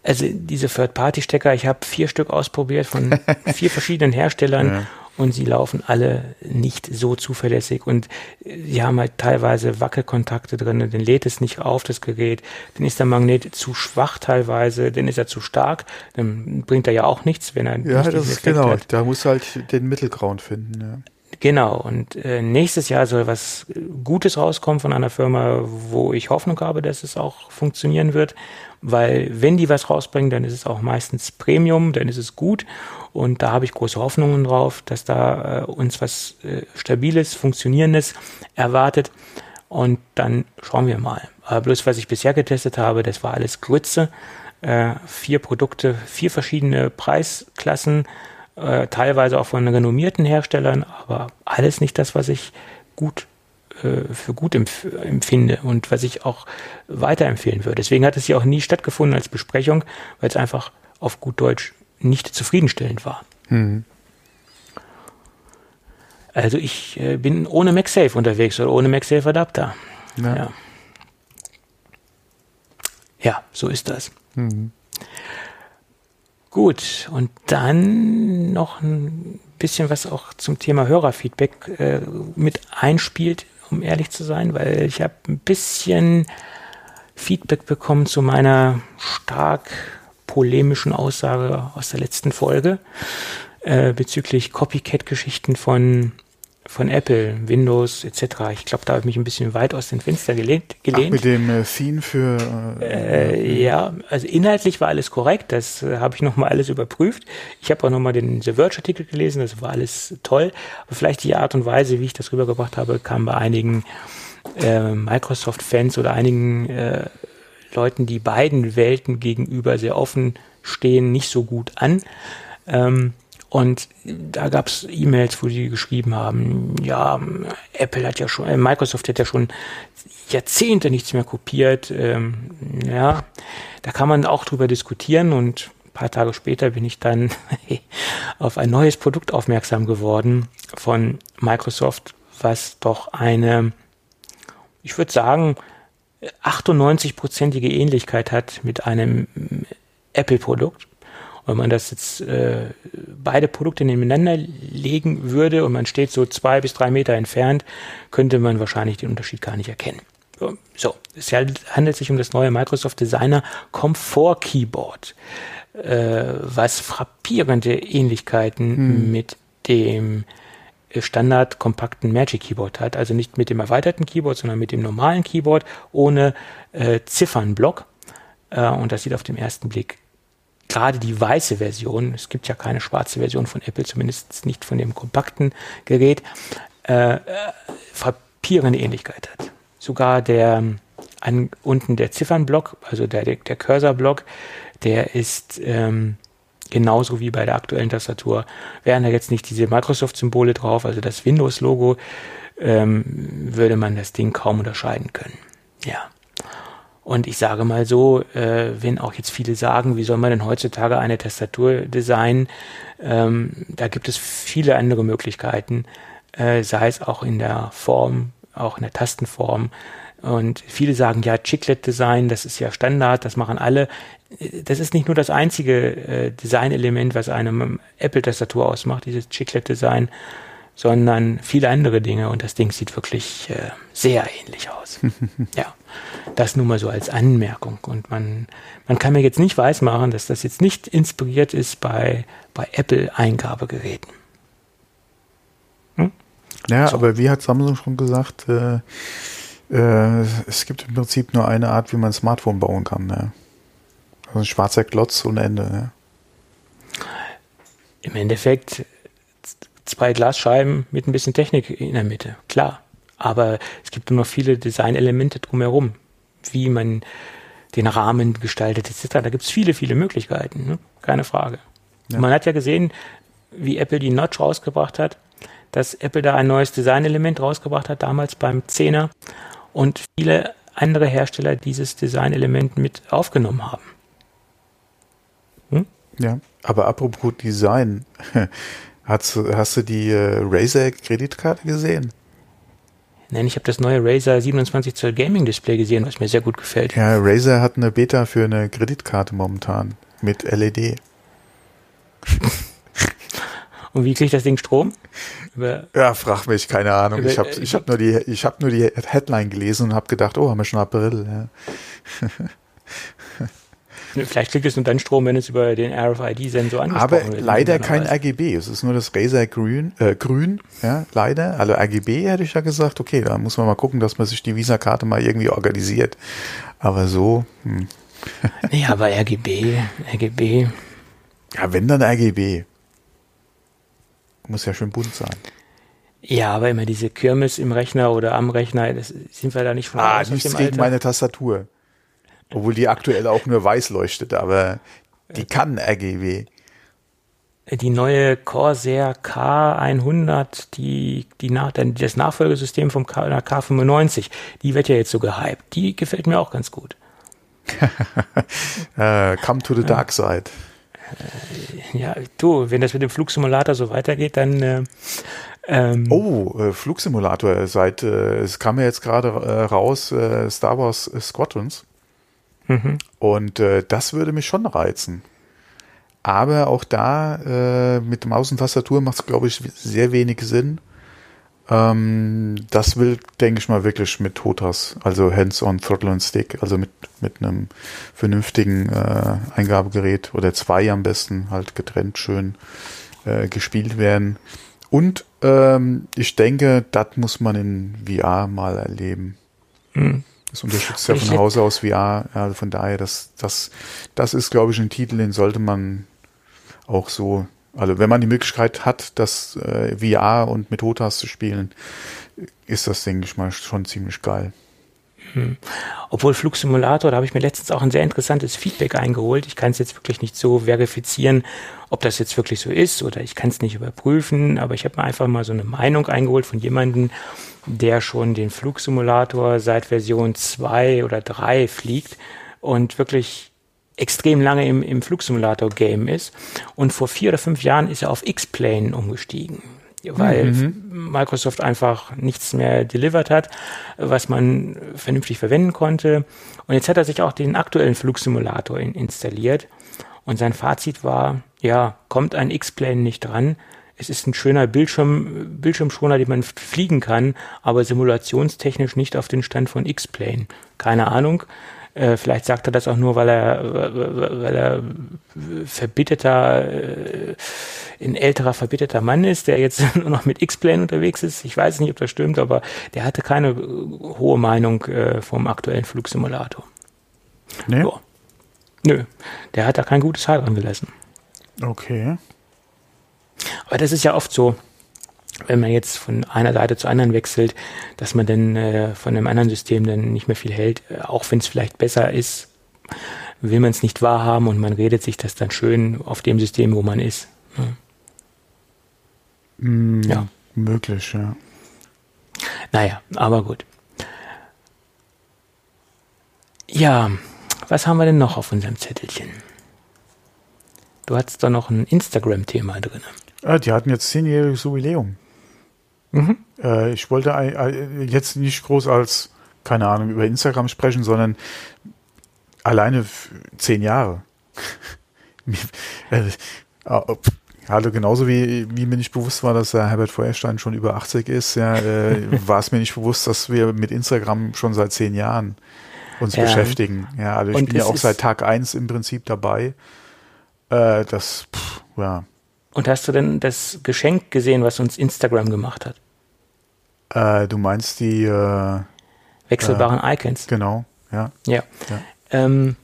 Also diese Third-Party-Stecker, ich habe vier Stück ausprobiert von vier verschiedenen Herstellern Ja. und sie laufen alle nicht so zuverlässig und sie haben halt teilweise Wackelkontakte drin, dann lädt es nicht auf, das Gerät, dann ist der Magnet zu schwach teilweise, dann ist er zu stark, dann bringt er ja auch nichts, wenn er Ja, nicht das ist genau. hat. Da muss halt den Mittelground finden. Ja. Genau, und äh, nächstes Jahr soll was äh, Gutes rauskommen von einer Firma, wo ich Hoffnung habe, dass es auch funktionieren wird, weil wenn die was rausbringen, dann ist es auch meistens Premium, dann ist es gut. Und da habe ich große Hoffnungen drauf, dass da äh, uns was äh, Stabiles, Funktionierendes erwartet. Und dann schauen wir mal. Aber bloß was ich bisher getestet habe, das war alles Grütze, äh, vier Produkte, vier verschiedene Preisklassen, äh, teilweise auch von renommierten Herstellern, aber alles nicht das, was ich gut äh, für gut empf empfinde und was ich auch weiterempfehlen würde. Deswegen hat es ja auch nie stattgefunden als Besprechung, weil es einfach auf gut Deutsch nicht zufriedenstellend war. Mhm. Also ich äh, bin ohne MagSafe unterwegs oder ohne MagSafe Adapter. Ja. Ja. Ja, so ist das. Gut, und dann noch ein bisschen was auch zum Thema Hörerfeedback äh, mit einspielt, um ehrlich zu sein, weil ich habe ein bisschen Feedback bekommen zu meiner stark polemischen Aussage aus der letzten Folge äh, bezüglich Copycat-Geschichten von von Apple, Windows etc. Ich glaube, da habe ich mich ein bisschen weit aus dem Fenster gelehnt. Ach, gelehnt. mit dem äh, Theme für äh, Äh, ja, also inhaltlich war alles korrekt, das äh, habe ich nochmal alles überprüft. Ich habe auch nochmal den The Verge-Artikel gelesen, das war alles toll. Aber vielleicht die Art und Weise, wie ich das rübergebracht habe, kam bei einigen äh, Microsoft-Fans oder einigen äh, Leuten, die beiden Welten gegenüber sehr offen stehen, nicht so gut an. Ähm, und da gab es E-Mails, wo die geschrieben haben, ja, Apple hat ja schon, äh, Microsoft hat ja schon Jahrzehnte nichts mehr kopiert. Ähm, ja, da kann man auch drüber diskutieren und ein paar Tage später bin ich dann auf ein neues Produkt aufmerksam geworden von Microsoft, was doch eine, ich würde sagen, 98-prozentige Ähnlichkeit hat mit einem Apple-Produkt. Wenn man das jetzt äh, beide Produkte nebeneinander legen würde und man steht so zwei bis drei Meter entfernt, könnte man wahrscheinlich den Unterschied gar nicht erkennen. So, es handelt sich um das neue Microsoft Designer Comfort Keyboard, äh, was frappierende Ähnlichkeiten mit dem Standard kompakten Magic Keyboard hat, also nicht mit dem erweiterten Keyboard, sondern mit dem normalen Keyboard ohne äh, Ziffernblock. Äh, und das sieht auf den ersten Blick gerade die weiße Version, es gibt ja keine schwarze Version von Apple, zumindest nicht von dem kompakten Gerät, äh, äh, frappierende Ähnlichkeit hat. Sogar der an, unten der Ziffernblock, also der, der Cursorblock, der ist ähm, genauso wie bei der aktuellen Tastatur, wären da jetzt nicht diese Microsoft-Symbole drauf, also das Windows-Logo, ähm, würde man das Ding kaum unterscheiden können. Ja. Und ich sage mal so, äh, wenn auch jetzt viele sagen, wie soll man denn heutzutage eine Tastatur designen, ähm, da gibt es viele andere Möglichkeiten, äh, sei es auch in der Form, auch in der Tastenform. Und viele sagen, ja, Chiclet-Design, das ist ja Standard, das machen alle. Das ist nicht nur das einzige äh, Designelement, was eine Apple-Tastatur ausmacht, dieses Chiclet-Design, sondern viele andere Dinge. Und das Ding sieht wirklich äh, sehr ähnlich aus. ja, das nur mal so als Anmerkung. Und man, man kann mir jetzt nicht weismachen, dass das jetzt nicht inspiriert ist bei, bei Apple-Eingabegeräten. Hm? Ja, so. aber wie hat Samsung schon gesagt, äh, äh, es gibt im Prinzip nur eine Art, wie man ein Smartphone bauen kann. Ne? Also ein schwarzer Klotz ohne Ende. Ne? Im Endeffekt zwei Glasscheiben mit ein bisschen Technik in der Mitte, klar. Aber es gibt noch viele Designelemente drumherum, wie man den Rahmen gestaltet etc. Da gibt es viele, viele Möglichkeiten, ne? keine Frage. Ja. Man hat ja gesehen, wie Apple die Notch rausgebracht hat, dass Apple da ein neues Designelement rausgebracht hat, damals beim 10er und viele andere Hersteller dieses Designelement mit aufgenommen haben. Hm? Ja, aber apropos Design, hast, hast du die äh, Razer-Kreditkarte gesehen? Nein, ich habe das neue Razer 27 Zoll Gaming Display gesehen, was mir sehr gut gefällt. Ja, Razer hat eine Beta für eine Kreditkarte momentan mit LED. Und wie kriegt das Ding Strom? Über ja, frag mich, keine Ahnung. Über, ich habe ich hab nur, die, ich hab nur die Headline gelesen und habe gedacht, oh, haben wir schon April. Ja. Vielleicht kriegt es nur dann Strom, wenn es über den RFID-Sensor angesprochen Aber wird. Aber leider kein RGB. Es ist nur das Razer Grün, äh, Grün, ja, leider. Also RGB hätte ich ja gesagt, okay, da muss man mal gucken, dass man sich die Visa-Karte mal irgendwie organisiert. Aber so, hm. Ja, aber RGB, RGB. Ja, wenn dann RGB. Muss ja schön bunt sein. Ja, aber immer diese Kirmes im Rechner oder am Rechner, das sind wir da nicht von Ah, aus nichts gegen meine Tastatur. Obwohl die aktuell auch nur weiß leuchtet, aber die kann RGB. Die neue Corsair K100, die, die nach, das Nachfolgesystem vom K, K95, die wird ja jetzt so gehypt. Die gefällt mir auch ganz gut. uh, come to the dark side. Äh, ja, du, wenn das mit dem Flugsimulator so weitergeht, dann. Äh, ähm, oh, äh, Flugsimulator. Seit äh, es kam ja jetzt gerade äh, raus äh, Star Wars Squadrons. Mhm. Und äh, das würde mich schon reizen. Aber auch da äh, mit Maus und Tastatur macht es, glaube ich, sehr wenig Sinn. Ähm, das will, denke ich mal, wirklich mit Hotas, also Hands-on Throttle and Stick, also mit, mit einem vernünftigen äh, Eingabegerät oder zwei am besten halt getrennt schön äh, gespielt werden. Und ähm, ich denke, das muss man in VR mal erleben. Mhm. Das unterstützt ja von Hause aus VR. Ja, von daher, das, das, das ist, glaube ich, ein Titel, den sollte man auch so, also wenn man die Möglichkeit hat, das äh, VR und mit Hotas zu spielen, ist das, denke ich mal, schon ziemlich geil. Hm. Obwohl Flugsimulator, da habe ich mir letztens auch ein sehr interessantes Feedback eingeholt. Ich kann es jetzt wirklich nicht so verifizieren, ob das jetzt wirklich so ist oder ich kann es nicht überprüfen, aber ich habe mir einfach mal so eine Meinung eingeholt von jemandem, der schon den Flugsimulator seit Version 2 oder 3 fliegt und wirklich extrem lange im, im Flugsimulator-Game ist. Und vor vier oder fünf Jahren ist er auf X-Plane umgestiegen weil mhm. Microsoft einfach nichts mehr delivered hat, was man vernünftig verwenden konnte. Und jetzt hat er sich auch den aktuellen Flugsimulator in, installiert. Und sein Fazit war, ja, kommt ein X-Plane nicht dran. Es ist ein schöner Bildschirm, Bildschirmschoner, den man fliegen kann, aber simulationstechnisch nicht auf den Stand von X-Plane. Keine Ahnung. Äh, vielleicht sagt er das auch nur, weil er, weil er verbitterter, äh, ein älterer verbitterter Mann ist, der jetzt nur noch mit X-Plane unterwegs ist. Ich weiß nicht, ob das stimmt, aber der hatte keine äh, hohe Meinung äh, vom aktuellen Flugsimulator. Nee. So. Nö, der hat da kein gutes Haar dran gelassen. Okay. Aber das ist ja oft so wenn man jetzt von einer Seite zur anderen wechselt, dass man dann äh, von einem anderen System dann nicht mehr viel hält, äh, auch wenn es vielleicht besser ist, will man es nicht wahrhaben und man redet sich das dann schön auf dem System, wo man ist. Ne? Mm, ja. Möglich, ja. Naja, aber gut. Ja, was haben wir denn noch auf unserem Zettelchen? Du hattest da noch ein Instagram-Thema drin. Ah, die hatten jetzt zehnjähriges Jubiläum. Mhm. Äh, ich wollte äh, jetzt nicht groß als, keine Ahnung, über Instagram sprechen, sondern alleine zehn Jahre. Also genauso wie, wie mir nicht bewusst war, dass der Herbert Feuerstein schon über 80 ist, ja, äh, war es mir nicht bewusst, dass wir mit Instagram schon seit zehn Jahren uns ja. beschäftigen. Ja, also ich Und bin ja auch seit Tag eins im Prinzip dabei. Äh, das, pff, ja. Und hast du denn das Geschenk gesehen, was uns Instagram gemacht hat? Äh, du meinst die äh, wechselbaren Icons? Genau, ja. Ja. ja. Ähm,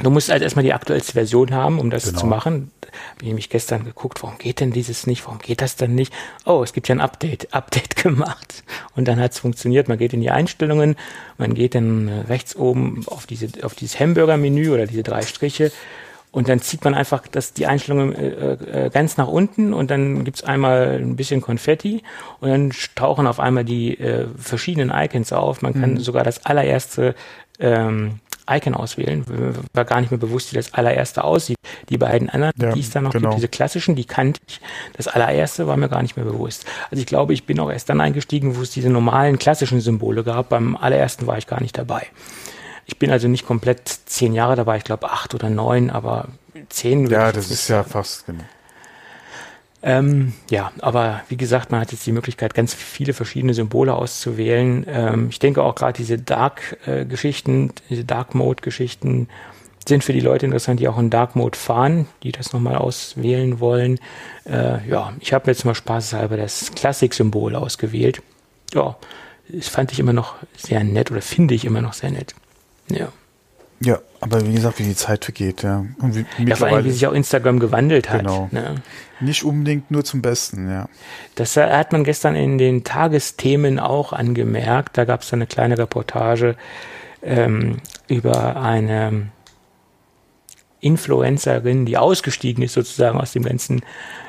du musst halt erstmal die aktuellste Version haben, um das genau. zu machen. Habe ich nämlich gestern geguckt, warum geht denn dieses nicht? Warum geht das dann nicht? Oh, es gibt ja ein Update, Update gemacht. Und dann hat es funktioniert. Man geht in die Einstellungen, man geht dann rechts oben auf diese, auf dieses Hamburger-Menü oder diese drei Striche und dann zieht man einfach das, die Einstellungen äh, äh, ganz nach unten und dann gibt's einmal ein bisschen Konfetti und dann tauchen auf einmal die äh, verschiedenen Icons auf. Man kann mhm. sogar das allererste ähm, Icon auswählen. War gar nicht mehr bewusst, wie das allererste aussieht. Die beiden anderen, ja, die es dann noch genau. gibt, diese klassischen, die kannte ich. Das allererste war mir gar nicht mehr bewusst. Also ich glaube, ich bin auch erst dann eingestiegen, wo es diese normalen klassischen Symbole gab. Beim allerersten war ich gar nicht dabei. Ich bin also nicht komplett zehn Jahre dabei, ich glaube acht oder neun, aber zehn. Ja, das ist ja fast genau. Ähm, ja, aber wie gesagt, man hat jetzt die Möglichkeit, ganz viele verschiedene Symbole auszuwählen. Ähm, ich denke auch gerade diese Dark-Geschichten, äh, diese Dark-Mode-Geschichten sind für die Leute interessant, die auch in Dark Mode fahren, die das nochmal auswählen wollen. Äh, ja, ich habe jetzt mal spaßeshalber das Klassik-Symbol ausgewählt. Ja, das fand ich immer noch sehr nett oder finde ich immer noch sehr nett. Ja. Ja, aber wie gesagt, wie die Zeit vergeht, ja. Und wie, ja, vor allem, wie sich auch Instagram gewandelt hat. Genau. Ne? Nicht unbedingt nur zum Besten, ja. Das hat man gestern in den Tagesthemen auch angemerkt. Da gab es eine kleine Reportage ähm, über eine Influencerin, die ausgestiegen ist sozusagen aus dem ganzen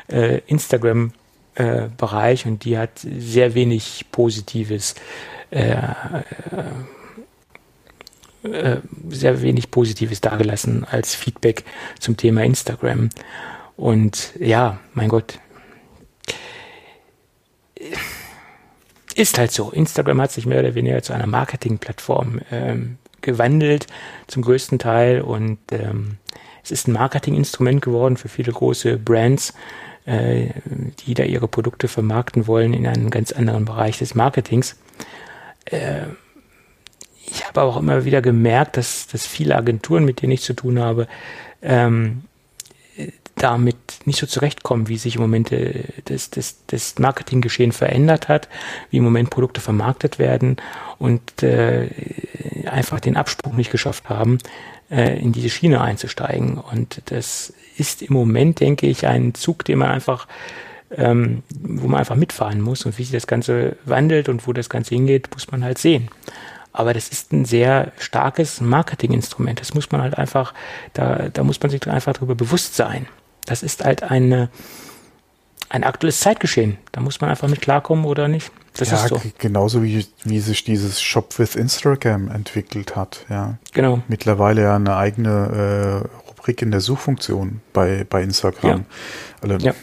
äh, Instagram-Bereich äh, und die hat sehr wenig Positives äh, äh äh, sehr wenig Positives dargelassen als Feedback zum Thema Instagram. Und ja, mein Gott, ist halt so. Instagram hat sich mehr oder weniger zu einer Marketingplattform ähm, gewandelt, zum größten Teil. Und ähm, es ist ein Marketinginstrument geworden für viele große Brands, äh, die da ihre Produkte vermarkten wollen in einem ganz anderen Bereich des Marketings. Äh, ich habe auch immer wieder gemerkt, dass, dass viele Agenturen, mit denen ich zu tun habe, ähm, damit nicht so zurechtkommen, wie sich im Moment äh, das, das, das Marketinggeschehen verändert hat, wie im Moment Produkte vermarktet werden und äh, einfach den Absprung nicht geschafft haben, äh, in diese Schiene einzusteigen. Und das ist im Moment, denke ich, ein Zug, den man einfach ähm, wo man einfach mitfahren muss und wie sich das Ganze wandelt und wo das Ganze hingeht, muss man halt sehen. Aber das ist ein sehr starkes Marketinginstrument. Das muss man halt einfach, da, da muss man sich einfach darüber bewusst sein. Das ist halt eine, ein aktuelles Zeitgeschehen. Da muss man einfach mit klarkommen oder nicht. Das ja, ist so. genauso wie, wie sich dieses Shop with Instagram entwickelt hat. Ja. Genau. Mittlerweile ja eine eigene äh, Rubrik in der Suchfunktion bei, bei Instagram. Ja. Also, ja.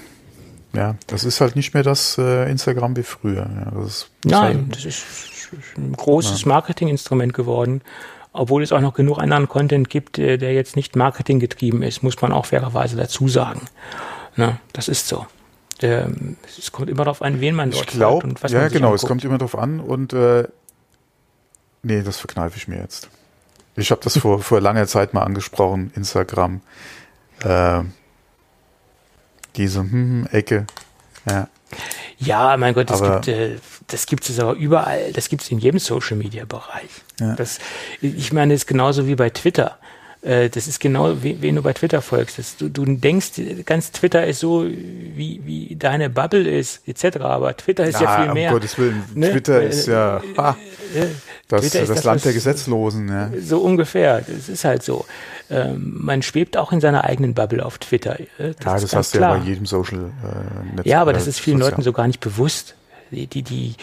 ja. das ist halt nicht mehr das äh, Instagram wie früher. Ja, das ist, Nein, halt, das ist ein großes Marketinginstrument geworden. Obwohl es auch noch genug anderen Content gibt, äh, der jetzt nicht marketinggetrieben ist, muss man auch fairerweise dazu sagen. Ne, das ist so. Der, es kommt immer darauf an, wen man dort ich glaub, und was ja, man Ja, genau, anguckt. es kommt immer darauf an und äh, nee, das verkneife ich mir jetzt. Ich habe das vor, vor langer Zeit mal angesprochen, Instagram. Äh, diese hm, hm, Ecke. Ja. Ja, mein Gott, es gibt äh, das gibt es aber überall, das gibt es in jedem Social Media Bereich. Ja. Das, ich meine, es ist genauso wie bei Twitter. Äh, das ist genau, wen du bei Twitter folgst. Das, du, du denkst, ganz Twitter ist so, wie, wie deine Bubble ist, etc. Aber Twitter ist ja, ja viel mehr. Um Gottes Willen, ne? Twitter ist ja. Ha. Das, Twitter das, ist das, Land was- der Gesetzlosen, ja. So ungefähr. Das ist halt so. Ähm, man schwebt auch in seiner eigenen Bubble auf Twitter. äh, Das Ja, das hast du ja bei jedem Social äh, Netz. Ja, aber äh, das ist vielen Leuten so gar nicht bewusst. Die, die, die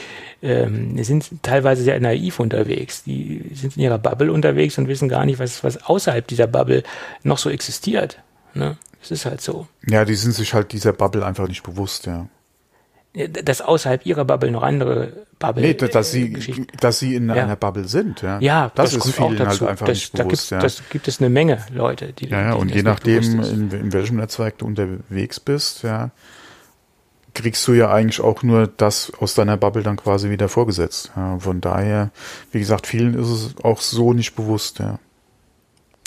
ähm, sind teilweise sehr naiv unterwegs. Die sind in ihrer Bubble unterwegs und wissen gar nicht, was, was außerhalb dieser Bubble noch so existiert. Ne? Das ist halt so. Ja, die sind sich halt dieser Bubble einfach nicht bewusst, ja. Dass außerhalb ihrer Bubble noch andere Bubble Nee, dass äh, sie, Geschichten. dass sie in Ja. einer Bubble sind, ja. Ja, das, ist kommt vielen auch dazu. halt einfach das, nicht da bewusst, gibt, ja. Das gibt es eine Menge Leute, die Ja, ja, denen und das je nachdem, ist. in, in welchem Netzwerk du unterwegs bist, ja, kriegst du ja eigentlich auch nur das aus deiner Bubble dann quasi wieder vorgesetzt. Ja, von daher, wie gesagt, vielen ist es auch so nicht bewusst, ja,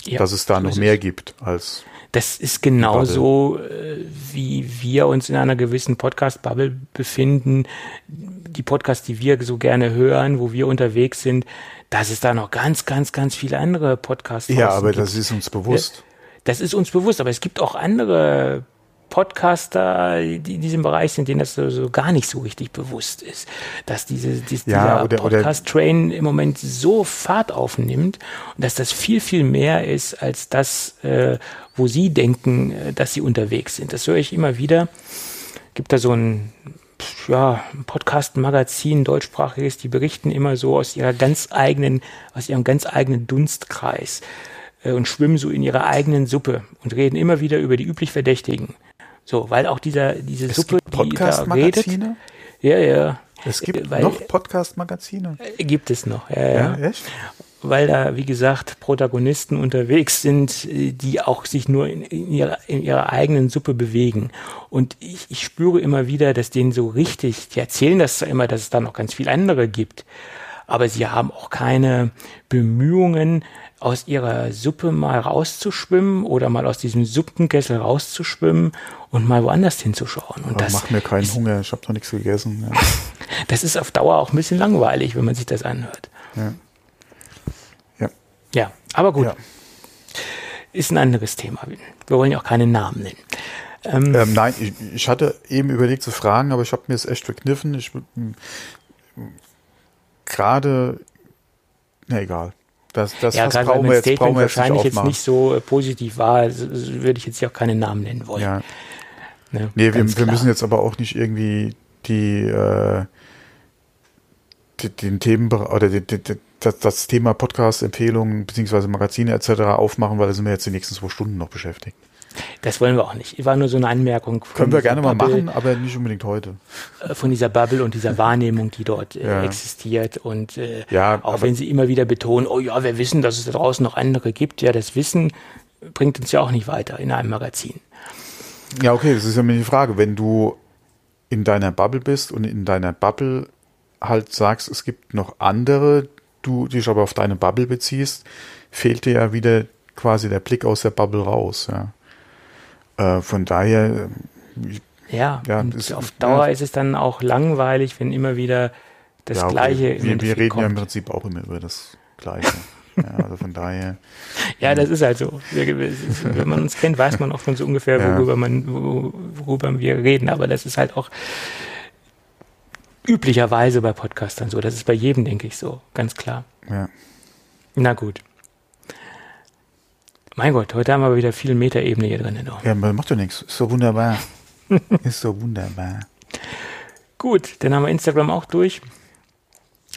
Ja, dass es da noch mehr gibt als. Das ist genauso, äh, wie wir uns in einer gewissen Podcast-Bubble befinden. Die Podcasts, die wir so gerne hören, wo wir unterwegs sind, dass es da noch ganz, ganz, ganz viele andere Podcasts Ja, aber gibt. das ist uns bewusst. Das ist uns bewusst, aber es gibt auch andere Podcaster, die in diesem Bereich sind, denen das so, so gar nicht so richtig bewusst ist, dass diese, dies, Ja, dieser Podcast-Train im Moment so Fahrt aufnimmt und dass das viel, viel mehr ist als das, äh, wo sie denken, äh, dass sie unterwegs sind. Das höre ich immer wieder. Gibt da so ein ja, ein Podcast-Magazin, deutschsprachiges, die berichten immer so aus ihrer ganz eigenen, aus ihrem ganz eigenen Dunstkreis äh, und schwimmen so in ihrer eigenen Suppe und reden immer wieder über die üblich Verdächtigen. So, weil auch dieser, diese Es Suppe, gibt die da redet, ja, ja, Es gibt weil- noch Podcast-Magazine? äh, gibt es noch, ja, ja. Ja, echt? weil da, wie gesagt, Protagonisten unterwegs sind, äh, die auch sich nur in, in, ihrer, in ihrer eigenen Suppe bewegen. Und ich, ich spüre immer wieder, dass denen so richtig, die erzählen das zwar immer, dass es da noch ganz viel andere gibt, aber sie haben auch keine Bemühungen, aus ihrer Suppe mal rauszuschwimmen oder mal aus diesem Suppenkessel rauszuschwimmen und mal woanders hinzuschauen. Und Aber das, mach mir keinen Hunger, ich habe noch nichts gegessen. Ja. das ist auf Dauer auch ein bisschen langweilig, wenn man sich das anhört. Ja. Ja. Ja, aber gut. Ja. ist ein anderes Thema. Wir wollen ja auch keine Namen nennen. Ähm, Ähm, nein, ich, ich hatte eben überlegt zu fragen, aber ich habe mir es echt verkniffen. Ich m- gerade, na egal. Das, das ja, gerade weil mein jetzt, Statement wir jetzt wahrscheinlich jetzt aufmachen. nicht so äh, positiv war, würde ich jetzt hier auch keine Namen nennen wollen. ja. Ne? Nee, wir, wir müssen jetzt aber auch nicht irgendwie die, äh, die den Themen oder die, die, die, das, das Thema Podcast-Empfehlungen beziehungsweise Magazine etc. aufmachen, weil da sind wir jetzt die nächsten zwei Stunden noch beschäftigt. Das wollen wir auch nicht. War nur so eine Anmerkung. von Können wir dieser gerne mal Bubble, machen, aber nicht unbedingt heute. äh, Von dieser Bubble und dieser Wahrnehmung, die dort äh, Ja. existiert. Und äh, Ja, auch wenn sie immer wieder betonen, oh ja, wir wissen, dass es da draußen noch andere gibt. Ja, das Wissen bringt uns ja auch nicht weiter in einem Magazin. Ja, okay, das ist ja mir die Frage. Wenn du in deiner Bubble bist und in deiner Bubble halt sagst, es gibt noch andere, du dich aber auf deine Bubble beziehst, fehlt dir ja wieder quasi der Blick aus der Bubble raus. Ja. Äh, von daher, äh, Ja, Ja, und ist- auf Dauer ja. ist es dann auch langweilig, wenn immer wieder das ja, Gleiche wir, wir reden ja im kommt. Prinzip auch immer über das Gleiche. ja, also von daher, Ja, das ist halt so. Wir, wenn man uns kennt, weiß man auch schon so ungefähr, Ja. worüber, man, wo- worüber wir reden. Aber das ist halt auch üblicherweise bei Podcastern so. Das ist bei jedem, denke ich, so. Ganz klar. ja. Na gut. Mein Gott, heute haben wir wieder viel Metaebene hier drin. Noch. ja, man macht doch nichts. Ist so wunderbar. ist so wunderbar. Gut, dann haben wir Instagram auch durch.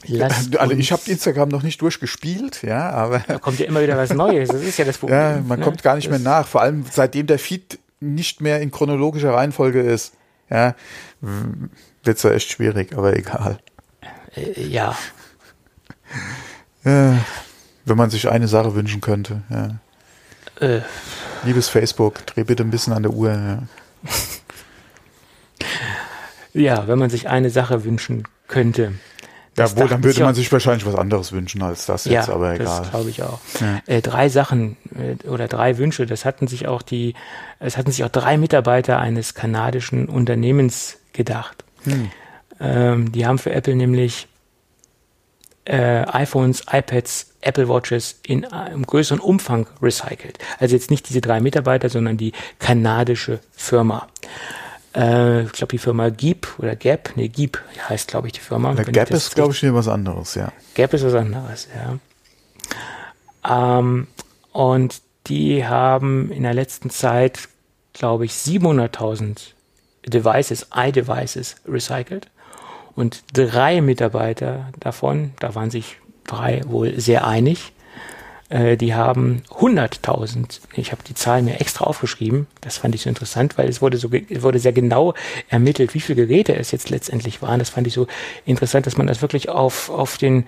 Lasst Also uns- ich habe Instagram noch nicht durchgespielt, ja, aber Da kommt ja immer wieder was Neues. Das ist ja das Problem. Ja, man ne? kommt gar nicht mehr Das- nach. Vor allem seitdem der Feed nicht mehr in chronologischer Reihenfolge ist. Ja, wird es ja echt schwierig, aber egal. Äh, ja, Ja, wenn man sich eine Sache wünschen könnte. Ja. Äh, Liebes Facebook, dreh bitte ein bisschen an der Uhr. Ja. ja, wenn man sich eine Sache wünschen könnte. Das Jawohl, dann würde man sich wahrscheinlich was anderes wünschen als das jetzt, ja, aber das egal. glaube ich auch. Ja. Äh, drei Sachen äh, oder drei Wünsche, das hatten sich auch die, es hatten sich auch drei Mitarbeiter eines kanadischen Unternehmens gedacht. Hm. Ähm, die haben für Apple nämlich äh, iPhones, iPads, Apple Watches in einem größeren Umfang recycelt. Also jetzt nicht diese drei Mitarbeiter, sondern die kanadische Firma. Äh, ich glaube, die Firma Geep oder Gap, nee, Geep heißt, glaube ich, die Firma. Der Gap ist, glaube ich, schon was anderes, ja. Gap ist was anderes, ja. Ähm, und die haben in der letzten Zeit, glaube ich, 700.000 Devices, iDevices recycelt. Und drei Mitarbeiter davon, da waren sich drei wohl sehr einig, äh, die haben 100.000, ich habe die Zahlen mir extra aufgeschrieben, das fand ich so interessant, weil es wurde, so, wurde sehr genau ermittelt, wie viele Geräte es jetzt letztendlich waren. Das fand ich so interessant, dass man das wirklich auf, auf, den,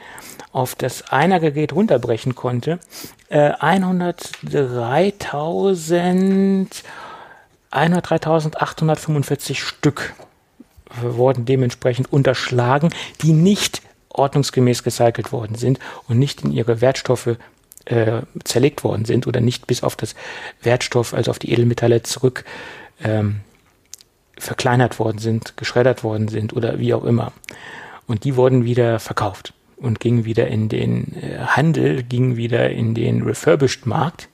auf das einer Gerät runterbrechen konnte. Äh, 103.000 103.845 Stück wurden dementsprechend unterschlagen, die nicht ordnungsgemäß gecycelt worden sind und nicht in ihre Wertstoffe äh, zerlegt worden sind oder nicht bis auf das Wertstoff, also auf die Edelmetalle zurück ähm, verkleinert worden sind, geschreddert worden sind oder wie auch immer. Und die wurden wieder verkauft und gingen wieder in den äh, Handel, gingen wieder in den Refurbished-Markt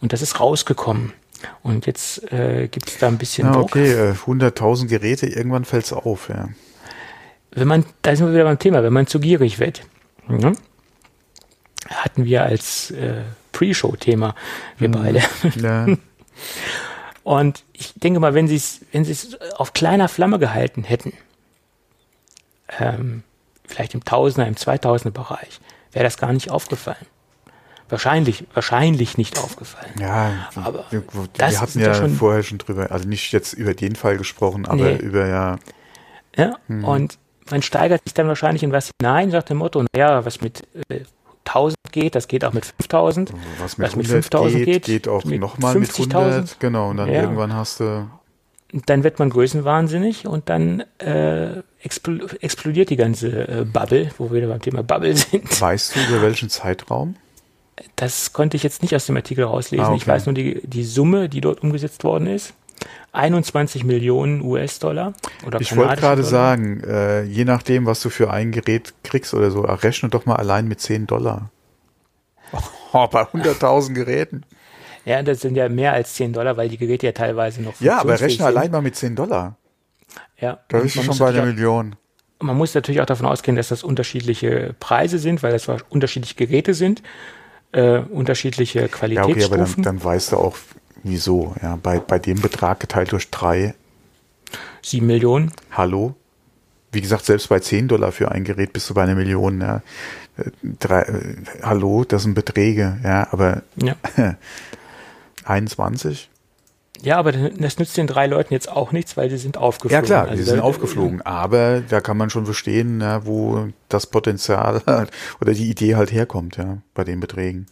und das ist rausgekommen. Und jetzt äh, gibt es da ein bisschen ja, Druck. Okay, 100.000 äh, Geräte, irgendwann fällt es auf, ja. Wenn man, da sind wir wieder beim Thema, wenn man zu gierig wird. Ja? hatten wir als äh, Pre-Show-Thema, wir mhm. beide. Ja. Und ich denke mal, wenn sie es wenn auf kleiner Flamme gehalten hätten, ähm, vielleicht im Tausender, im Zweitausender-Bereich, wäre das gar nicht aufgefallen. Wahrscheinlich, wahrscheinlich nicht aufgefallen. Ja, aber wir, wir hatten ja schon, vorher schon drüber, also nicht jetzt über den Fall gesprochen, aber nee. über ja. Ja, hm. und man steigert sich dann wahrscheinlich in was hinein, sagt dem Motto, naja, was mit äh, 1000 geht, das geht auch mit 5000. Was mit, was mit 5000 geht, geht auch nochmal mit 100. Genau, und dann ja. irgendwann hast du. Dann wird man größenwahnsinnig und dann äh, expl explodiert die ganze äh, Bubble, wo wir wieder beim Thema Bubble sind. Weißt du, über welchen Zeitraum? Das konnte ich jetzt nicht aus dem Artikel rauslesen. Ah, okay. Ich weiß nur die, die Summe, die dort umgesetzt worden ist. 21 Millionen US-Dollar oder Ich wollte gerade sagen, äh, je nachdem, was du für ein Gerät kriegst oder so, rechne doch mal allein mit 10 Dollar. Oh, bei 100.000 Geräten. Ja, das sind ja mehr als 10 Dollar, weil die Geräte ja teilweise noch Ja, aber rechne sind. allein mal mit 10 Dollar. Ja. Da bist du schon bei einer Million. Man muss natürlich auch davon ausgehen, dass das unterschiedliche Preise sind, weil das unterschiedliche Geräte sind, äh, unterschiedliche Qualitätsstufen. Ja, okay, aber dann, dann weißt du auch, Wieso? Ja, bei, bei dem Betrag geteilt durch drei. Sieben Millionen. Hallo? Wie gesagt, selbst bei zehn Dollar für ein Gerät bist du bei einer Million. Ja. Drei, äh, hallo, das sind Beträge, ja, aber ja. 21? Ja, aber das nützt den drei Leuten jetzt auch nichts, weil sie sind aufgeflogen. Ja klar, also die sind aufgeflogen, aber da kann man schon verstehen, ja, wo das Potenzial oder die Idee halt herkommt, ja, bei den Beträgen.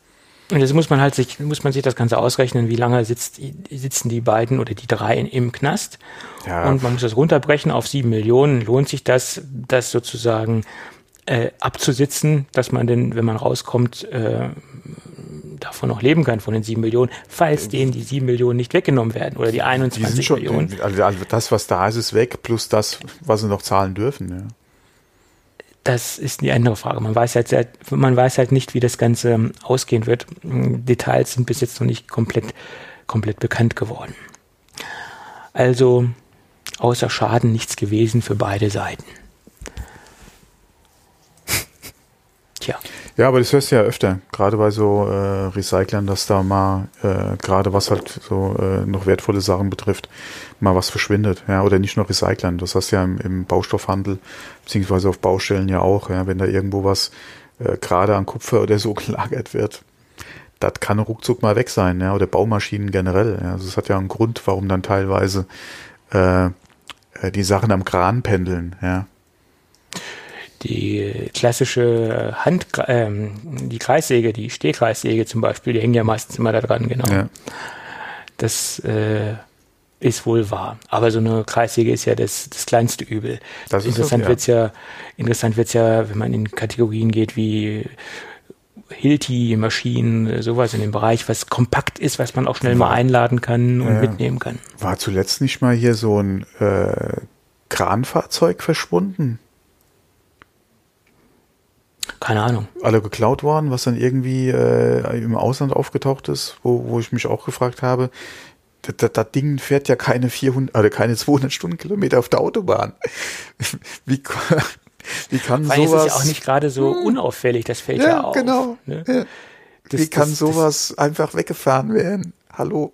Und jetzt muss man halt sich, muss man sich das Ganze ausrechnen, wie lange sitzt, sitzen die beiden oder die drei im Knast. Ja. Und man muss das runterbrechen auf sieben Millionen. Lohnt sich das, das sozusagen äh, abzusitzen, dass man denn, wenn man rauskommt, äh, davon noch leben kann, von den sieben Millionen, falls denen die sieben Millionen nicht weggenommen werden oder die 21 die schon, Millionen. Also das, was da ist, ist weg, plus das, was sie noch zahlen dürfen. Ja das ist die andere Frage. Man weiß halt, man weiß halt nicht, wie das Ganze ähm, ausgehen wird. Details sind bis jetzt noch nicht komplett, komplett bekannt geworden. Also außer Schaden nichts gewesen für beide Seiten. Tja. Ja, aber das hörst du ja öfter, gerade bei so äh, Recyclern, dass da mal, äh, gerade was halt so äh, noch wertvolle Sachen betrifft, mal was verschwindet, ja, oder nicht nur Recyclern. Das hast du ja im, im Baustoffhandel, beziehungsweise auf Baustellen ja auch, ja, wenn da irgendwo was äh, gerade an Kupfer oder so gelagert wird, das kann ruckzuck mal weg sein, ja, oder Baumaschinen generell. Ja. Also es hat ja einen Grund, warum dann teilweise äh, äh die Sachen am Kran pendeln, ja die klassische Hand, ähm, die Kreissäge, die Stehkreissäge zum Beispiel, die hängen ja meistens immer da dran, genau. Ja. Das äh, ist wohl wahr. Aber so eine Kreissäge ist ja das, das kleinste Übel. Das interessant so, ja. wird's ja, interessant wird's ja, wenn man in Kategorien geht wie Hilti-Maschinen, sowas in dem Bereich, was kompakt ist, was man auch schnell war, mal einladen kann und äh, mitnehmen kann. War zuletzt nicht mal hier so ein äh, Kranfahrzeug verschwunden? Keine Ahnung. Alle geklaut worden, was dann irgendwie äh, im Ausland aufgetaucht ist, wo, wo ich mich auch gefragt habe, das, das Ding fährt ja keine 400 oder keine 200 Stundenkilometer auf der Autobahn. Wie, wie kann Weil sowas? es ist ja auch nicht gerade so unauffällig, das fällt ja, ja, auf. genau. Ne? Ja. Das- Wie kann das- sowas einfach weggefahren werden? Hallo.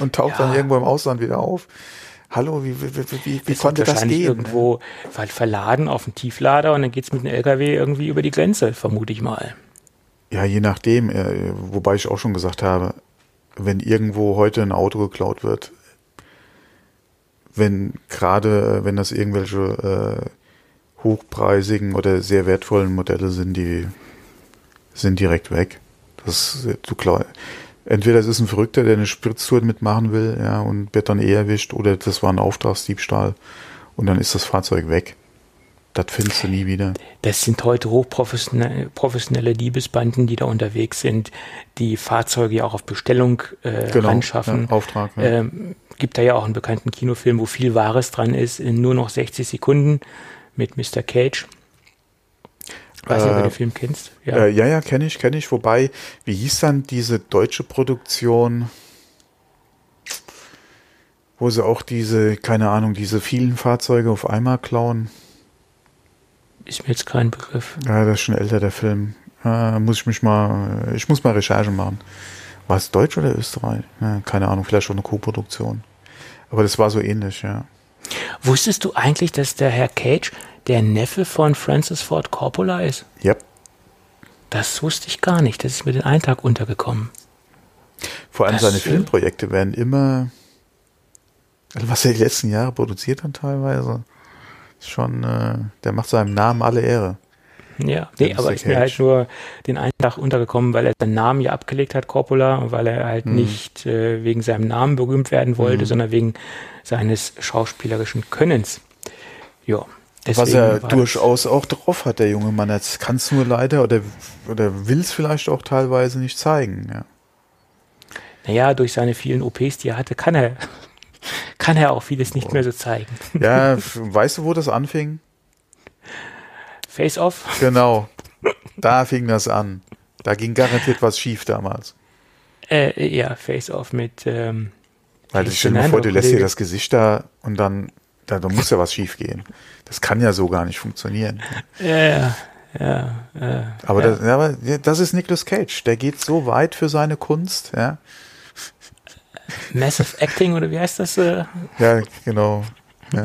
Und taucht dann Ja. irgendwo im Ausland wieder auf. Hallo, wie, wie, wie, wie, wie Das konnte das wahrscheinlich gehen? irgendwo ver- verladen auf einen Tieflader und dann geht's mit dem LKW irgendwie über die Grenze, vermute ich mal. Ja, je nachdem. Äh, wobei ich auch schon gesagt habe, wenn irgendwo heute ein Auto geklaut wird, wenn gerade, äh, wenn das irgendwelche äh, hochpreisigen oder sehr wertvollen Modelle sind, die sind direkt weg. Das, du klar, entweder es ist ein Verrückter, der eine Spritztour mitmachen will, ja, und wird dann eh erwischt, oder das war ein Auftragsdiebstahl und dann ist das Fahrzeug weg. Das findest du nie wieder. Das sind heute hochprofessionelle professionelle Diebesbanden, die da unterwegs sind, die Fahrzeuge ja auch auf Bestellung äh, Genau, anschaffen. ja, Auftrag, ja. Ähm, gibt da ja auch einen bekannten Kinofilm, wo viel Wahres dran ist, in nur noch 60 Sekunden mit Mr. Cage. Weiß nicht, ob du Äh, den Film kennst. Ja. Ja, äh, ja, ja kenne ich, kenne ich. Wobei, wie hieß dann diese deutsche Produktion, wo sie auch diese, keine Ahnung, diese vielen Fahrzeuge auf einmal klauen? ist mir jetzt kein Begriff. Ja, das ist schon älter, der Film. Äh, muss ich mich mal, ich muss mal Recherche machen. War es Deutsch oder Österreich? Ja, keine Ahnung, vielleicht schon eine Co-Produktion. Aber das war so ähnlich, ja. Wusstest du eigentlich, dass der Herr Cage der Neffe von Francis Ford Coppola ist? Yep. Das wusste ich gar nicht. Das ist mir den einen Tag untergekommen. Vor allem Das, seine Filmprojekte werden immer, also was er die letzten Jahre produziert hat teilweise, ist schon, äh, der macht seinem Namen alle Ehre. Ja, nee, aber ist mir halt nur den einen Tag untergekommen, weil er seinen Namen ja abgelegt hat, Coppola, und weil er halt Mhm. nicht äh, wegen seinem Namen berühmt werden wollte, sondern wegen seines schauspielerischen Könnens. Ja. Was deswegen er war durchaus auch drauf hat, der junge Mann. Jetzt kann es nur leider oder, oder will es vielleicht auch teilweise nicht zeigen. Ja. Das, naja, durch seine vielen OPs, die er hatte, kann er, kann er auch vieles Oh. nicht mehr so zeigen. Ja, weißt du, wo das anfing? Face-Off? Genau. Da fing das an. Da ging garantiert was schief damals. Äh, ja, Face-Off mit, ähm, Weil ich stell dir vor, du lässt dir das Gesicht da und dann, da, da muss ja was schief gehen. Das kann ja so gar nicht funktionieren. ja, ja, äh, Aber, ja. das, ja, aber ja, das ist Nicolas Cage. Der geht so weit für seine Kunst. Ja, Massive Acting oder wie heißt das? Äh? ja genau. Ja.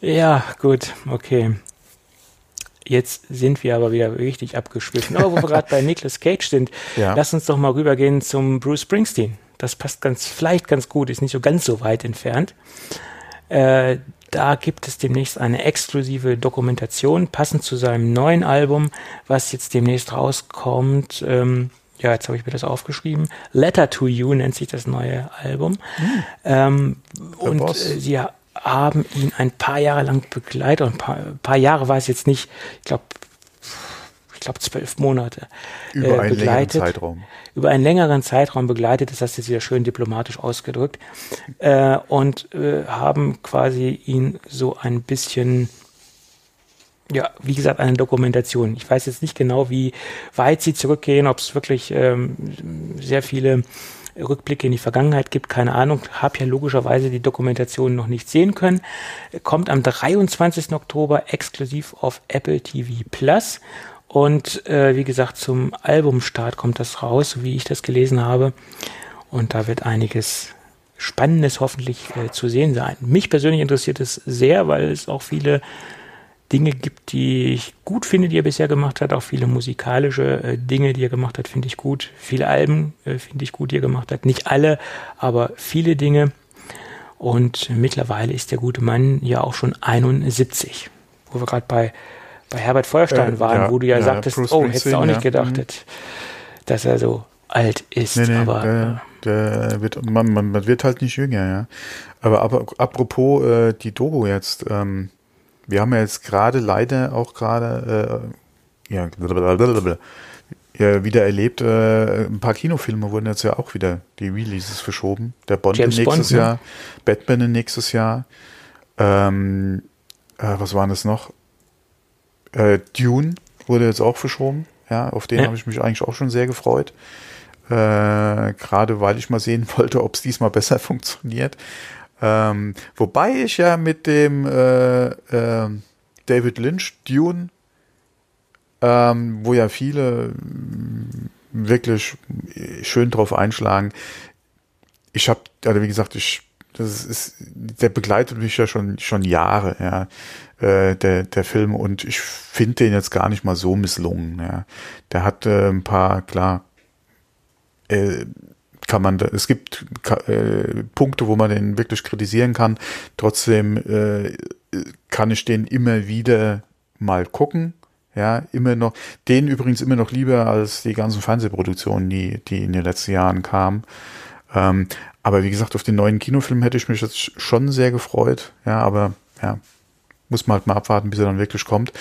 Ja, gut, okay. Jetzt sind wir aber wieder richtig abgeschwiffen. Aber wo wir gerade bei Nicolas Cage sind, Ja. lass uns doch mal rübergehen zum Bruce Springsteen. Das passt ganz, vielleicht ganz gut, ist nicht so ganz so weit entfernt. Äh, da gibt es demnächst eine exklusive Dokumentation, passend zu seinem neuen Album, was jetzt demnächst rauskommt. Ähm, ja, jetzt habe ich mir das aufgeschrieben. Letter to You nennt sich das neue Album. Ähm, und äh, sie haben ihn ein paar Jahre lang begleitet. Ein paar, ein paar Jahre war es jetzt nicht. Ich glaube, glaube zwölf Monate. Über äh, einen längeren begleitet Zeitraum. über einen längeren Zeitraum begleitet, das hast du wieder schön diplomatisch ausgedrückt, äh, und äh, haben quasi ihn so ein bisschen, ja, wie gesagt, eine Dokumentation. Ich weiß jetzt nicht genau, wie weit sie zurückgehen, ob es wirklich ähm, sehr viele Rückblicke in die Vergangenheit gibt, keine Ahnung. Hab ja logischerweise die Dokumentation noch nicht sehen können. Kommt am 23. Oktober exklusiv auf Apple TV Plus. Und äh, wie gesagt, zum Albumstart kommt das raus, wie ich das gelesen habe. Und da wird einiges Spannendes hoffentlich äh, zu sehen sein. Mich persönlich interessiert es sehr, weil es auch viele Dinge gibt, die ich gut finde, die er bisher gemacht hat. Auch viele musikalische äh, Dinge, die er gemacht hat, finde ich gut. Viele Alben äh, finde ich gut, die er gemacht hat. Nicht alle, aber viele Dinge. Und mittlerweile ist der gute Mann ja auch schon 71. Wo wir gerade bei, bei Herbert Feuerstein Äh, waren, ja, wo du ja, ja, sagtest, Bruce oh, hättest du auch nicht gedacht, Mhm. dass- er so alt ist. Nee, nee, aber der, der wird, man, man, man wird halt nicht jünger, ja. Aber, aber apropos äh, die Dogo jetzt, ähm, wir haben ja jetzt gerade leider auch gerade äh, ja, blablabla, ja, wieder erlebt, äh, ein paar Kinofilme wurden jetzt ja auch wieder die Releases verschoben. Der Bond James nächstes Bond, ne? Jahr, Batman nächstes Jahr. Ähm, äh, was waren das noch? Äh, Dune wurde jetzt auch verschoben. Ja, auf den Ja. habe ich mich eigentlich auch schon sehr gefreut. äh, gerade weil ich mal sehen wollte, ob es diesmal besser funktioniert. Ähm, wobei ich ja mit dem äh, äh, David Lynch Dune, ähm, wo ja viele mm, wirklich schön drauf einschlagen. Ich habe, also wie gesagt, ich das ist, der begleitet mich ja schon schon Jahre, ja, äh, der der Film und ich finde den jetzt gar nicht mal so misslungen. Ja, der hat äh, ein paar klar äh, kann man, da, es gibt äh, Punkte, wo man den wirklich kritisieren kann. Trotzdem äh, kann ich den immer wieder mal gucken. Ja, immer noch, den übrigens immer noch lieber als die ganzen Fernsehproduktionen, die, die in den letzten Jahren kamen. Ähm, aber wie gesagt, auf den neuen Kinofilm hätte ich mich jetzt schon sehr gefreut. Ja, aber ja, muss man halt mal abwarten, bis er dann wirklich kommt.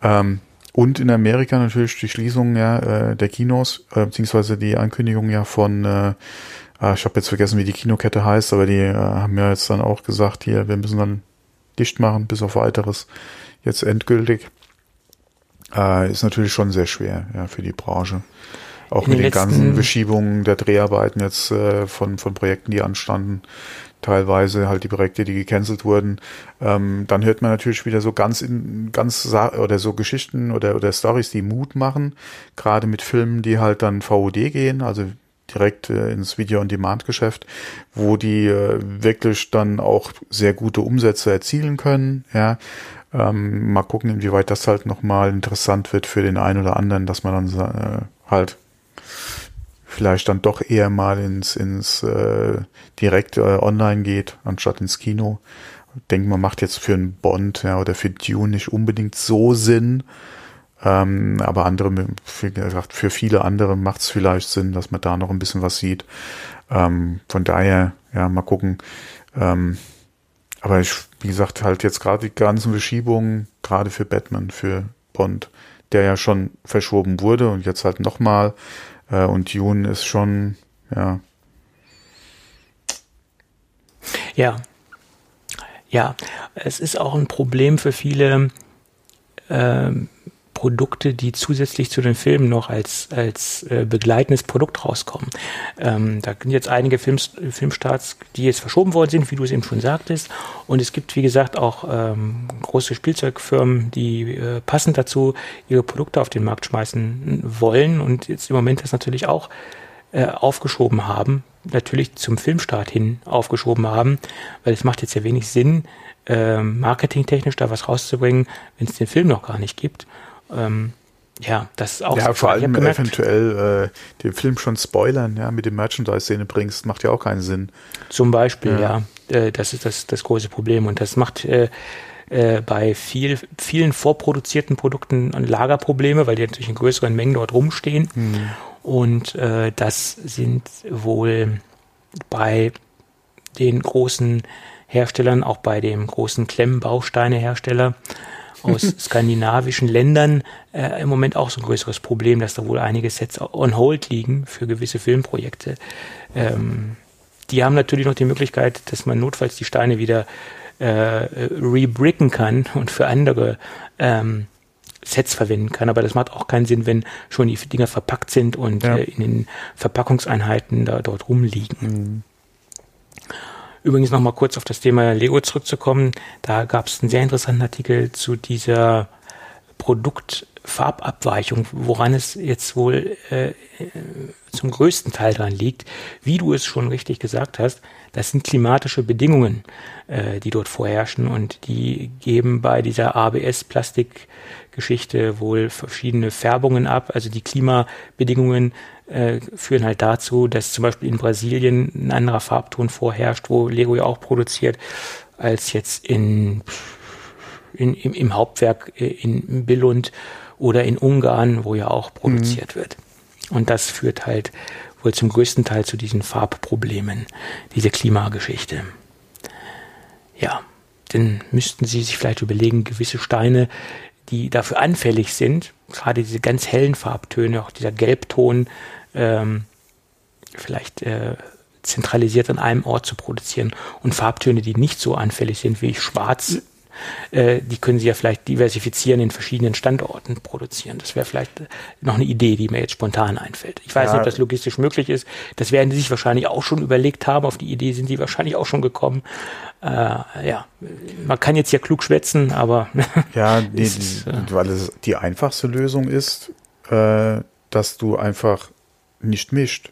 Ähm, und in Amerika natürlich die Schließung ja, äh, der Kinos, äh, beziehungsweise die Ankündigung ja von, äh, ah, ich habe jetzt vergessen, wie die Kinokette heißt, aber die äh, haben ja jetzt dann auch gesagt, hier, wir müssen dann dicht machen, bis auf weiteres, jetzt endgültig. Äh, ist natürlich schon sehr schwer ja, für die Branche. Auch in mit den, den ganzen Verschiebungen der Dreharbeiten jetzt äh, von, von Projekten, die anstanden teilweise halt die Projekte, die gecancelt wurden. Ähm, dann hört man natürlich wieder so ganz in ganz oder so Geschichten oder oder Stories, die Mut machen, gerade mit Filmen, die halt dann VOD gehen, also direkt äh, ins Video-on-Demand-Geschäft, wo die äh, wirklich dann auch sehr gute Umsätze erzielen können. Ja, ähm, mal gucken, inwieweit das halt nochmal interessant wird für den einen oder anderen, dass man dann äh, halt vielleicht dann doch eher mal ins, ins äh, direkt äh, online geht, anstatt ins Kino. Denke, man macht jetzt für einen Bond ja, oder für Dune nicht unbedingt so Sinn. Ähm, aber andere, wie gesagt, für viele andere macht es vielleicht Sinn, dass man da noch ein bisschen was sieht. Ähm, von daher, ja, mal gucken. Ähm, aber ich, wie gesagt, halt jetzt gerade die ganzen Verschiebungen, gerade für Batman, für Bond, der ja schon verschoben wurde und jetzt halt nochmal äh, und Dune ist schon, ja. Ja. Ja, es ist auch ein Problem für viele ähm, Produkte, die zusätzlich zu den Filmen noch als, als äh, begleitendes Produkt rauskommen. Ähm, da sind jetzt einige Films, Filmstarts, die jetzt verschoben worden sind, wie du es eben schon sagtest. Und es gibt, wie gesagt, auch ähm, große Spielzeugfirmen, die äh, passend dazu ihre Produkte auf den Markt schmeißen wollen und jetzt im Moment das natürlich auch äh, aufgeschoben haben, natürlich zum Filmstart hin aufgeschoben haben, weil es macht jetzt ja wenig Sinn, äh, marketingtechnisch da was rauszubringen, wenn es den Film noch gar nicht gibt. Ähm, ja, das ist auch Ja, vor allem eventuell äh, den Film schon spoilern, ja, mit dem Merchandise-Szene bringst, macht ja auch keinen Sinn. Zum Beispiel, ja. ja äh, das ist das, das große Problem. Und das macht äh, äh, bei viel, vielen vorproduzierten Produkten Lagerprobleme, weil die natürlich in größeren Mengen dort rumstehen. Hm. Und äh, das sind wohl bei den großen Herstellern, auch bei dem großen Klemmbausteine-Hersteller, aus skandinavischen Ländern äh, im Moment auch so ein größeres Problem, dass da wohl einige Sets on hold liegen für gewisse Filmprojekte. Ähm, die haben natürlich noch die Möglichkeit, dass man notfalls die Steine wieder äh, rebricken kann und für andere ähm, Sets verwenden kann. Aber das macht auch keinen Sinn, wenn schon die Dinger verpackt sind und ja. äh, in den Verpackungseinheiten da dort rumliegen. Mhm. Übrigens noch mal kurz auf das Thema Lego zurückzukommen. Da gab es einen sehr interessanten Artikel zu dieser Produktfarbabweichung, woran es jetzt wohl äh, zum größten Teil dran liegt. Wie du es schon richtig gesagt hast, das sind klimatische Bedingungen, äh, die dort vorherrschen und die geben bei dieser ABS-Plastikgeschichte wohl verschiedene Färbungen ab. Also die Klimabedingungen äh, führen halt dazu, dass zum Beispiel in Brasilien ein anderer Farbton vorherrscht, wo Lego ja auch produziert, als jetzt in, in im, im, Hauptwerk äh, in Billund oder in Ungarn, wo ja auch produziert mhm. wird. Und das führt halt wohl zum größten Teil zu diesen Farbproblemen, diese Klimageschichte. Ja, dann müssten Sie sich vielleicht überlegen, gewisse Steine, die dafür anfällig sind, gerade diese ganz hellen Farbtöne, auch dieser Gelbton, ähm, vielleicht äh, zentralisiert an einem Ort zu produzieren und Farbtöne, die nicht so anfällig sind wie Schwarz, Äh, die können sie ja vielleicht diversifizieren in verschiedenen Standorten produzieren. Das wäre vielleicht noch eine Idee, die mir jetzt spontan einfällt. Ich weiß ja. nicht, ob das logistisch möglich ist. Das werden sie sich wahrscheinlich auch schon überlegt haben. Auf die Idee sind sie wahrscheinlich auch schon gekommen. Äh, ja, man kann jetzt ja klug schwätzen, aber ja, nee, ist, die, weil es die einfachste Lösung ist, äh, dass du einfach nicht mischt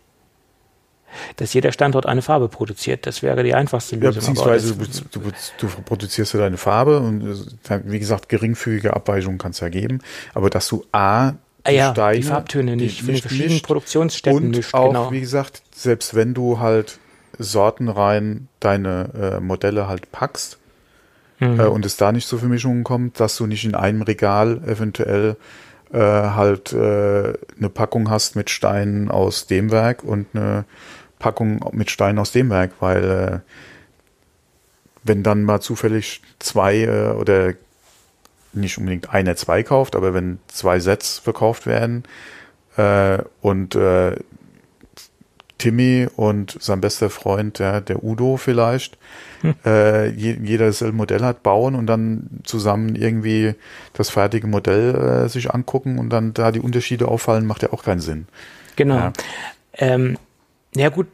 dass jeder Standort eine Farbe produziert. Das wäre die einfachste Lösung. Ja, beziehungsweise du, du, du, produzierst ja deine Farbe und äh, wie gesagt, geringfügige Abweichungen kann es ja geben, aber dass du A, ah, die ja, Steine, die Farbtöne nicht die, den verschiedenen mischt, Produktionsstätten und mischt, auch, genau. wie gesagt, selbst wenn du halt sortenrein deine äh, Modelle halt packst, mhm. äh, und es da nicht zu Vermischungen kommt, dass du nicht in einem Regal eventuell äh, halt äh, eine Packung hast mit Steinen aus dem Werk und eine Packung mit Steinen aus dem Werk, weil äh, wenn dann mal zufällig zwei äh, oder nicht unbedingt einer zwei kauft, aber wenn zwei Sets verkauft werden äh, und äh, Timmy und sein bester Freund, der, der Udo vielleicht, hm. äh, je, jeder dasselbe Modell hat, bauen und dann zusammen irgendwie das fertige Modell äh, sich angucken und dann da die Unterschiede auffallen, macht ja auch keinen Sinn. Genau. Ja, ähm, ja gut,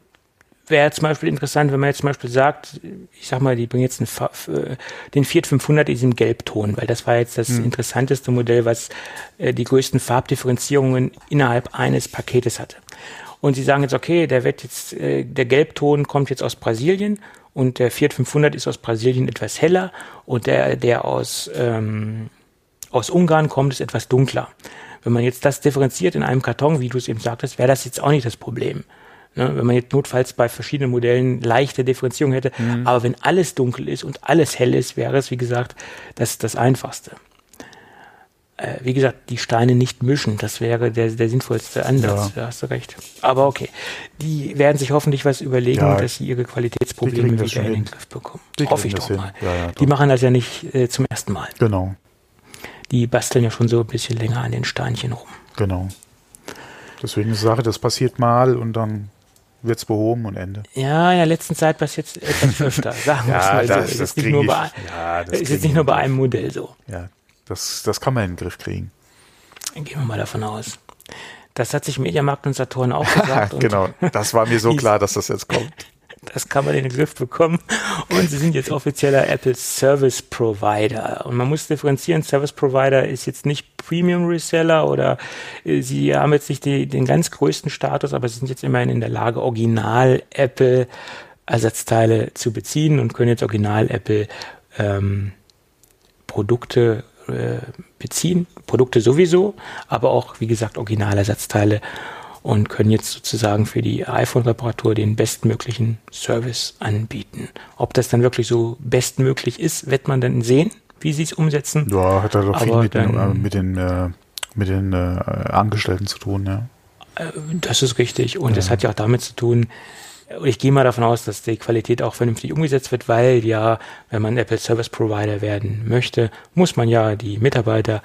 wäre zum Beispiel interessant, wenn man jetzt zum Beispiel sagt, ich sag mal, die bringen jetzt einen, äh, den Fiat 500 in diesem Gelbton, weil das war jetzt das hm. interessanteste Modell, was äh, die größten Farbdifferenzierungen innerhalb eines Paketes hatte. Und sie sagen jetzt, okay, der wird jetzt, äh, der Gelbton kommt jetzt aus Brasilien und der Fiat 500 ist aus Brasilien etwas heller und der, der aus, ähm, aus Ungarn kommt, ist etwas dunkler. Wenn man jetzt das differenziert in einem Karton, wie du es eben sagtest, wäre das jetzt auch nicht das Problem. Ne, wenn man jetzt notfalls bei verschiedenen Modellen leichte Differenzierung hätte. Mhm. Aber wenn alles dunkel ist und alles hell ist, wäre es, wie gesagt, das, das Einfachste. Äh, wie gesagt, die Steine nicht mischen, das wäre der, der sinnvollste Ansatz, ja. da hast du recht. Aber okay, die werden sich hoffentlich was überlegen, ja, dass sie ihre Qualitätsprobleme wieder in den Griff bekommen. Hoffe ich doch hin. mal. Ja, die machen das ja nicht äh, zum ersten Mal. Genau. Die basteln ja schon so ein bisschen länger an den Steinchen rum. Genau. Deswegen ist Sache, das passiert mal und dann wird es behoben und Ende. Ja, in der letzten Zeit passiert es etwas öfter, sagen wir ja, mal so. Das, das ist, nicht nur, bei, ja, ist jetzt nicht nur bei einem Modell so. Ja, das, das kann man in den Griff kriegen. Gehen wir mal davon aus. Das hat sich Mediamarkt und Saturn auch gesagt. genau, das war mir so klar, dass das jetzt kommt. Das kann man in den Griff bekommen. Und sie sind jetzt offizieller Apple Service Provider. Und man muss differenzieren. Service Provider ist jetzt nicht Premium Reseller oder äh, sie haben jetzt nicht die, den ganz größten Status, aber sie sind jetzt immerhin in der Lage, Original Apple Ersatzteile zu beziehen und können jetzt Original Apple ähm, Produkte äh, beziehen. Produkte sowieso, aber auch, wie gesagt, Originalersatzteile und können jetzt sozusagen für die iPhone-Reparatur den bestmöglichen Service anbieten. Ob das dann wirklich so bestmöglich ist, wird man dann sehen, wie sie es umsetzen. Ja, hat er doch viel mit, dann, den, äh, mit den, äh, mit den äh, Angestellten zu tun, ja. Äh, das ist richtig. Und ja. das hat ja auch damit zu tun, ich gehe mal davon aus, dass die Qualität auch vernünftig umgesetzt wird, weil ja, wenn man Apple Service Provider werden möchte, muss man ja die Mitarbeiter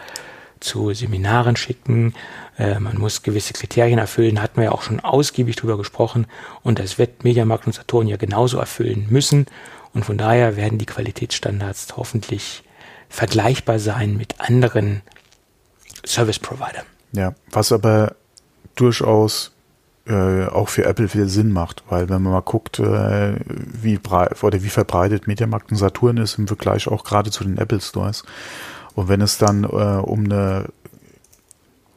zu Seminaren schicken. Äh, man muss gewisse Kriterien erfüllen, hatten wir ja auch schon ausgiebig drüber gesprochen. Und das wird Mediamarkt und Saturn ja genauso erfüllen müssen. Und von daher werden die Qualitätsstandards hoffentlich vergleichbar sein mit anderen Service Providern. Ja, was aber durchaus äh, auch für Apple viel Sinn macht, weil wenn man mal guckt, äh, wie breit oder wie verbreitet Mediamarkt und Saturn ist im Vergleich auch gerade zu den Apple Stores, und wenn es dann äh, um eine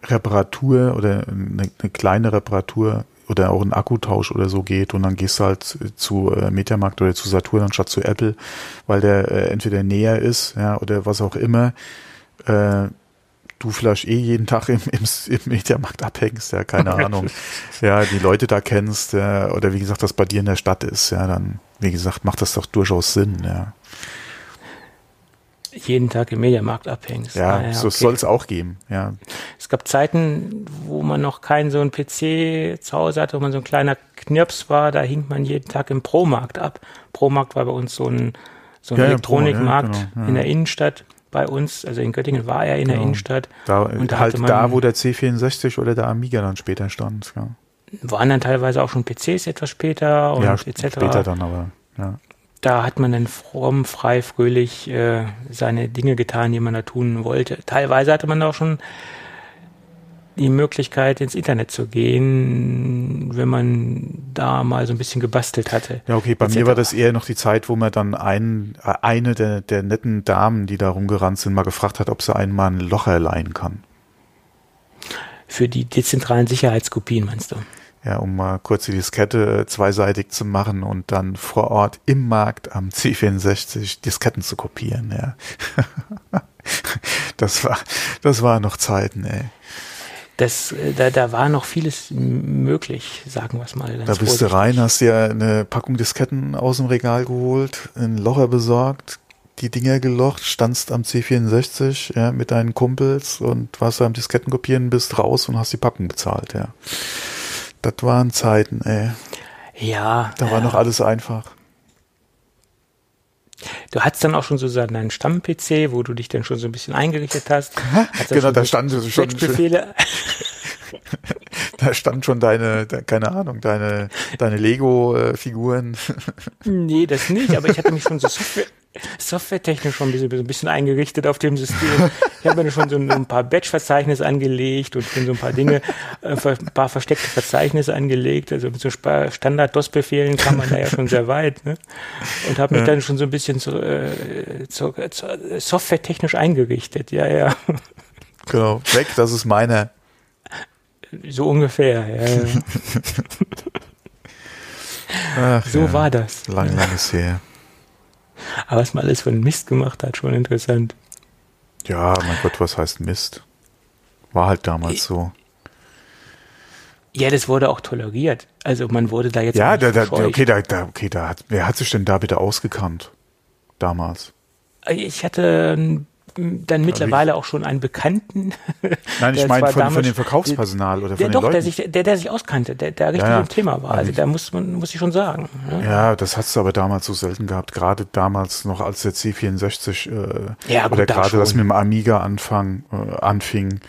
Reparatur oder eine, eine, kleine Reparatur oder auch einen Akkutausch oder so geht und dann gehst du halt zu äh, Mediamarkt oder zu Saturn anstatt zu Apple, weil der äh, entweder näher ist, ja, oder was auch immer, äh, du vielleicht eh jeden Tag im, im, im Mediamarkt abhängst, ja, keine Ahnung, ja, die Leute da kennst, ja, oder wie gesagt, das bei dir in der Stadt ist, ja, dann, wie gesagt, macht das doch durchaus Sinn, ja jeden Tag im Mediamarkt abhängst. Ja, naja, so okay. soll es auch geben. Ja. Es gab Zeiten, wo man noch keinen so einen PC zu Hause hatte, wo man so ein kleiner Knirps war, da hing man jeden Tag im Pro-Markt ab. Pro-Markt war bei uns so ein, so ein ja, Elektronikmarkt ja, genau, in der Innenstadt bei uns, also in Göttingen war er in genau. der Innenstadt. Da, und da halt da, wo der C64 oder der Amiga dann später stand. Ja. Waren dann teilweise auch schon PCs etwas später und ja, etc. Später dann aber, ja da hat man dann fromm, frei, fröhlich äh, seine Dinge getan, die man da tun wollte. Teilweise hatte man auch schon die Möglichkeit, ins Internet zu gehen, wenn man da mal so ein bisschen gebastelt hatte. Ja, okay, bei mir war das eher noch die Zeit, wo man dann einen, äh, eine der, der netten Damen, die da rumgerannt sind, mal gefragt hat, ob sie einen mal ein Loch erleihen kann. Für die dezentralen Sicherheitskopien, meinst du? Ja, um mal kurz die Diskette zweiseitig zu machen und dann vor Ort im Markt am C64 Disketten zu kopieren, ja. das war, das war noch Zeiten, ey das, äh, da, da war noch vieles möglich, sagen wir es mal. da bist du rein, hast dir eine Packung Disketten aus dem Regal geholt, ein Locher besorgt, die Dinger gelocht, standst am C64 ja, mit deinen Kumpels und warst am Disketten kopieren, bist raus und hast die Packung bezahlt, ja. Das waren Zeiten, ey. Ja. Da war äh, noch alles einfach. Du hattest dann auch schon so deinen Stamm-PC, wo du dich dann schon so ein bisschen eingerichtet hast. genau, da stand schon Befehle. da stand schon deine, keine Ahnung, deine, deine Lego-Figuren. nee, das nicht, aber ich hatte mich schon so Software, softwaretechnisch schon ein bisschen, ein bisschen eingerichtet auf dem System. Ich habe mir schon so ein, paar Batch-Verzeichnisse angelegt und so ein paar Dinge, äh, ein paar versteckte Verzeichnisse angelegt. Also mit so Standard-DOS-Befehlen kam man da ja schon sehr weit. Ne? Und habe mich ja. dann schon so ein bisschen zu, äh, zu, zu, softwaretechnisch eingerichtet. Ja, ja. Genau, weg, das ist meine. So ungefähr, ja. ja. Ach, so ja. war das. Lang, langes her. Aber was man alles für einen Mist gemacht hat, schon interessant. Ja, mein Gott, was heißt Mist? War halt damals ich, so. Ja, das wurde auch toleriert. Also man wurde da jetzt. Ja, da, da, okay, da, da, okay, da hat, wer hat sich denn da bitte ausgekannt? Damals. Ich hatte ein dann mittlerweile auch schon einen Bekannten. Nein, ich meine von, von dem Verkaufspersonal oder von der, den doch, Leuten. Der sich, der, der sich auskannte, der, der richtig ja, im Thema war. Also da muss man, muss ich schon sagen. Ja, ja das hast du aber damals so selten gehabt. Gerade damals noch, als der C64 äh, ja, gut, oder gerade das mit dem Amiga Anfang äh, anfing,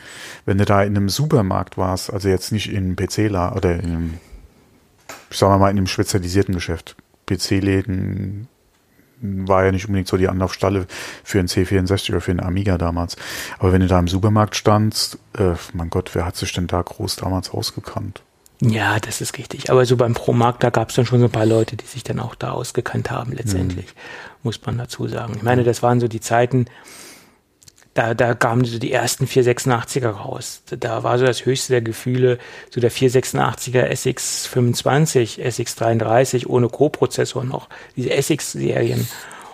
wenn du da in einem Supermarkt warst, also jetzt nicht in einem PC-La oder in einem, sagen wir mal, in einem spezialisierten Geschäft. PC-Läden, war ja nicht unbedingt so die Anlaufstelle für einen C64 oder für einen Amiga damals. Aber wenn du da im Supermarkt standst, äh, mein Gott, wer hat sich denn da groß damals ausgekannt? Ja, das ist richtig. Aber so beim Pro-Markt, da gab es dann schon so ein paar Leute, die sich dann auch da ausgekannt haben, letztendlich, mhm. muss man dazu sagen. Ich meine, das waren so die Zeiten, da, da kamen so die ersten 486er raus. Da war so das höchste der Gefühle, so der 486er SX25, SX33 ohne Co-Prozessor noch, diese SX-Serien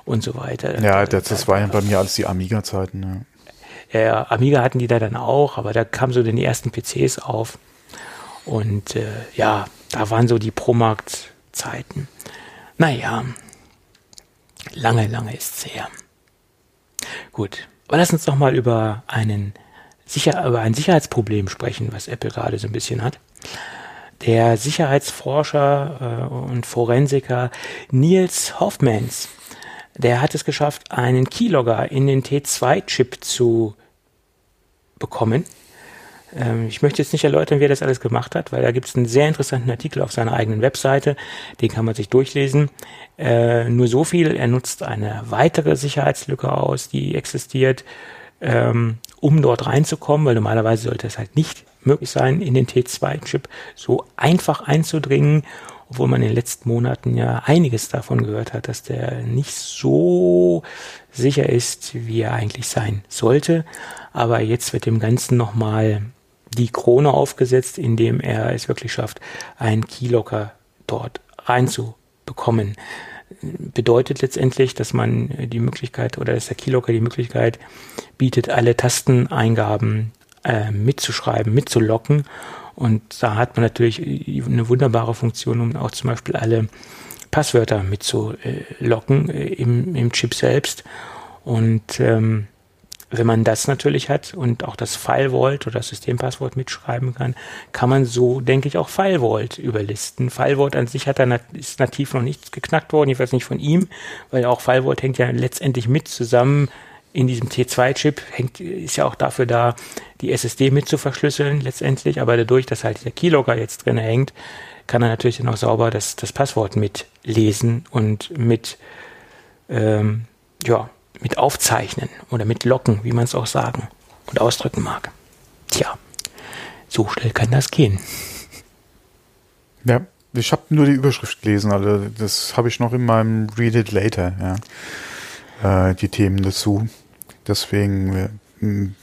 und so weiter. Ja, das, das war ja bei mir alles die Amiga-Zeiten. Ja. ja, Amiga hatten die da dann auch, aber da kamen so dann die ersten PCs auf. Und äh, ja, da waren so die Promarkt-Zeiten. Naja, lange, lange ist's her. Gut, aber lass uns doch mal über einen sicher, über ein Sicherheitsproblem sprechen, was Apple gerade so ein bisschen hat. Der Sicherheitsforscher äh, und Forensiker Niels Hoffmans, der hat es geschafft, einen Keylogger in den T2-Chip zu bekommen. Ähm, ich möchte jetzt nicht erläutern, wie er das alles gemacht hat, weil da gibt es einen sehr interessanten Artikel auf seiner eigenen Webseite, den kann man sich durchlesen. Äh, nur so viel, er nutzt eine weitere Sicherheitslücke aus, die existiert, ähm, um dort reinzukommen, weil normalerweise sollte es halt nicht möglich sein, in den T2-Chip so einfach einzudringen, obwohl man in den letzten Monaten ja einiges davon gehört hat, dass der nicht so sicher ist, wie er eigentlich sein sollte. Aber jetzt wird dem Ganzen nochmal die Krone aufgesetzt, indem er es wirklich schafft, einen Keylocker dort reinzubringen bekommen. Bedeutet letztendlich, dass man die Möglichkeit oder dass der Keylocker die Möglichkeit bietet, alle Tasteneingaben äh, mitzuschreiben, mitzulocken. Und da hat man natürlich eine wunderbare Funktion, um auch zum Beispiel alle Passwörter mitzulocken äh, im, im Chip selbst. Und ähm, wenn man das natürlich hat und auch das File-Vault oder das Systempasswort mitschreiben kann, kann man so, denke ich, auch File-Vault überlisten. File-Vault an sich hat da nat ist nativ noch nichts geknackt worden, jedenfalls nicht von ihm, weil auch File-Vault hängt ja letztendlich mit zusammen in diesem T2-Chip, hängt, ist ja auch dafür da, die SSD mit zu verschlüsseln letztendlich, aber dadurch, dass halt der Keylogger jetzt drin hängt, kann er natürlich dann auch sauber das, das Passwort mitlesen und mit ähm, ja, mit aufzeichnen oder mit locken, wie man es auch sagen und ausdrücken mag. Tja, so schnell kann das gehen. Ja, ich habe nur die Überschrift gelesen, also das habe ich noch in meinem Read It Later, ja. Äh, die Themen dazu. Deswegen äh,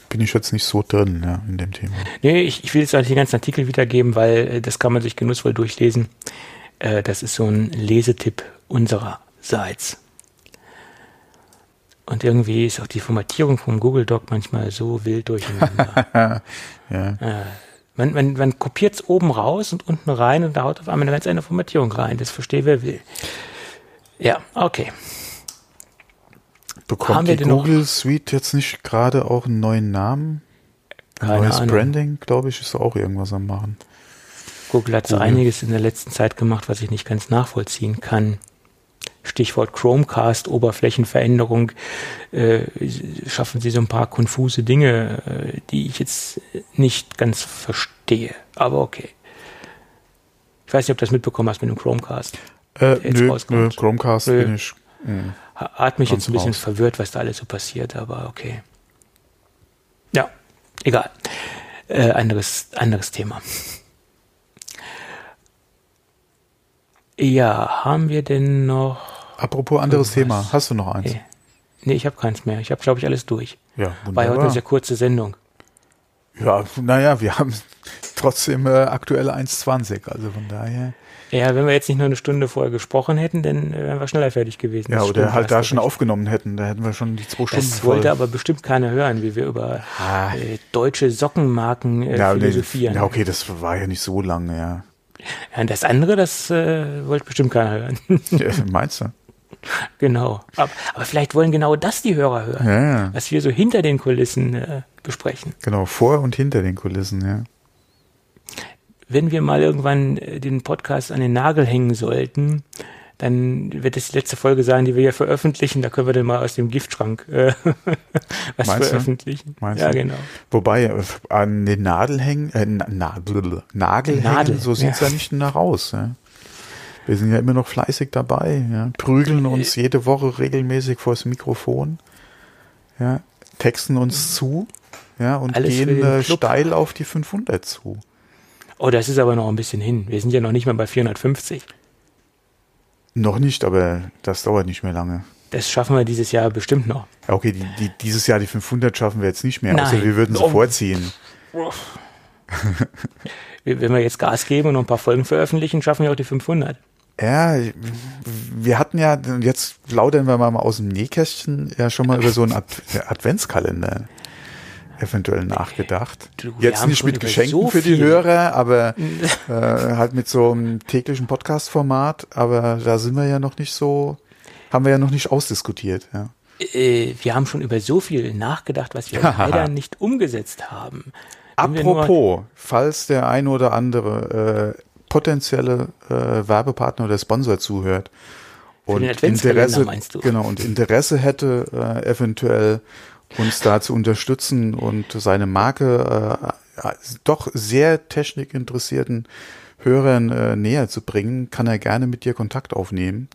bin ich jetzt nicht so drin ja, in dem Thema. Nee, ich, ich will jetzt auch nicht den ganzen Artikel wiedergeben, weil äh, das kann man sich genussvoll durchlesen. Äh, das ist so ein Lesetipp unsererseits. Und irgendwie ist auch die Formatierung vom Google Doc manchmal so wild durcheinander. ja. Äh, man, man, man kopiert es oben raus und unten rein und da haut auf einmal eine ganz andere Formatierung rein. Das verstehe wer will. Ja, okay. Bekommt Haben wir die Google Suite jetzt nicht gerade auch einen neuen Namen? Ein Keine neues Ahnung. Branding, glaube ich, ist auch irgendwas am machen. Google hat so einiges in der letzten Zeit gemacht, was ich nicht ganz nachvollziehen kann. Stichwort Chromecast, Oberflächenveränderung, äh, schaffen sie so ein paar konfuse Dinge, äh, die ich jetzt nicht ganz verstehe. Aber okay. Ich weiß nicht, ob du das mitbekommen hast mit dem Chromecast. Äh, jetzt nö, nö. Chromecast Nö. bin ich. mh. Ha- Hat mich jetzt ein bisschen raus. verwirrt, was da alles so passiert, aber okay. Ja, egal. Äh, anderes, anderes Thema. Ja, haben wir denn noch. Apropos anderes Irgendwas. Thema, hast du noch eins? Nee, nee ich habe keins mehr. Ich habe, glaube ich, alles durch. Ja, War ja heute wunderbar. eine sehr kurze Sendung. Ja, naja, wir haben trotzdem äh, aktuelle 1,20, also von daher. Ja, wenn wir jetzt nicht nur eine Stunde vorher gesprochen hätten, dann äh, wären wir schneller fertig gewesen. Ja, oder halt da schon recht. aufgenommen hätten, da hätten wir schon die zwei Stunden Das voll. wollte aber bestimmt keiner hören, wie wir über Ah. äh, deutsche Sockenmarken äh, ja, nee, philosophieren. ja, okay, das war ja nicht so lange, ja. Ja, und das andere, das äh, wollte bestimmt keiner hören. ja meinst du? genau. Aber, aber vielleicht wollen genau das die Hörer hören, Ja, ja. was wir so hinter den Kulissen äh, besprechen. Genau, vor und hinter den Kulissen, ja. Wenn wir mal irgendwann äh, den Podcast an den Nagel hängen sollten, dann wird es die letzte Folge sein, die wir hier veröffentlichen. Da können wir dann mal aus dem Giftschrank äh, was Meinst du? veröffentlichen. Meinst ja, du? genau. Wobei, äh, an den Nadel hängen, äh, na, na, blablabla, Nagel Nadel, hängen, so sieht's ja. ja. nicht nach aus. Ja. Wir sind ja immer noch fleißig dabei, ja. prügeln uns Äh. jede Woche regelmäßig vors Mikrofon, ja. texten uns zu ja, und Alles gehen äh, steil auf die 500 zu. Oh, das ist aber noch ein bisschen hin. Wir sind ja noch nicht mal bei 450. Noch nicht, aber das dauert nicht mehr lange. Das schaffen wir dieses Jahr bestimmt noch. Okay, die, die, dieses Jahr die 500 schaffen wir jetzt nicht mehr, außer Nein. wir würden sie Oh. vorziehen. Wenn wir jetzt Gas geben und noch ein paar Folgen veröffentlichen, schaffen wir auch die 500. Ja, wir hatten ja, jetzt plaudern wir mal aus dem Nähkästchen, ja schon mal über so einen Ad Adventskalender eventuell nachgedacht. Du, jetzt nicht mit Geschenken so für die Hörer, aber äh, halt mit so einem täglichen Podcast-Format, aber da sind wir ja noch nicht so, haben wir ja noch nicht ausdiskutiert. Ja. Äh, wir haben schon über so viel nachgedacht, was wir leider nicht umgesetzt haben. Wenn Apropos, falls der ein oder andere äh, potenzielle äh, Werbepartner oder Sponsor zuhört und Interesse, meinst du? genau, und Interesse hätte, äh, eventuell uns da zu unterstützen und seine Marke äh, doch sehr technikinteressierten Hörern äh, näher zu bringen, kann er gerne mit dir Kontakt aufnehmen.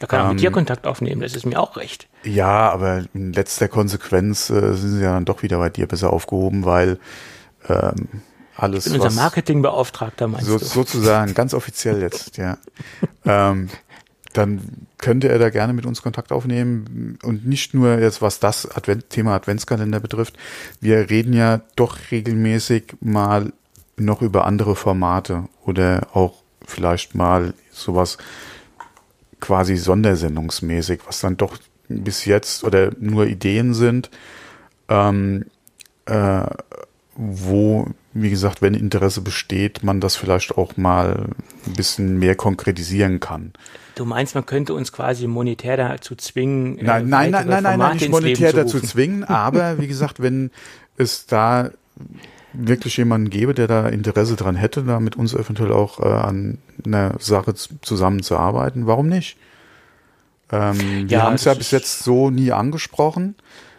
Da kann er Ähm, mit dir Kontakt aufnehmen, das ist mir auch recht. Ja, aber in letzter Konsequenz äh, sind sie ja dann doch wieder bei dir besser aufgehoben, weil ähm, alles, Ich bin unser Marketingbeauftragter, meinst so, du? sozusagen ganz offiziell jetzt, ja, ähm, dann könnte er da gerne mit uns Kontakt aufnehmen und nicht nur jetzt, was das Advent Thema Adventskalender betrifft. Wir reden ja doch regelmäßig mal noch über andere Formate oder auch vielleicht mal sowas quasi sondersendungsmäßig, was dann doch bis jetzt oder nur Ideen sind, ähm, äh, wo, wie gesagt, wenn Interesse besteht, man das vielleicht auch mal ein bisschen mehr konkretisieren kann. Du meinst, man könnte uns quasi monetär dazu zwingen, äh, Nein, nein, nein, nein, nein, Formate nicht monetär dazu zwingen, aber wie gesagt, wenn es da wirklich jemanden gäbe, der da Interesse dran hätte, da mit uns eventuell auch äh, an einer Sache zusammenzuarbeiten, warum nicht? Ähm, wir Ja, haben es ja bis jetzt so nie angesprochen.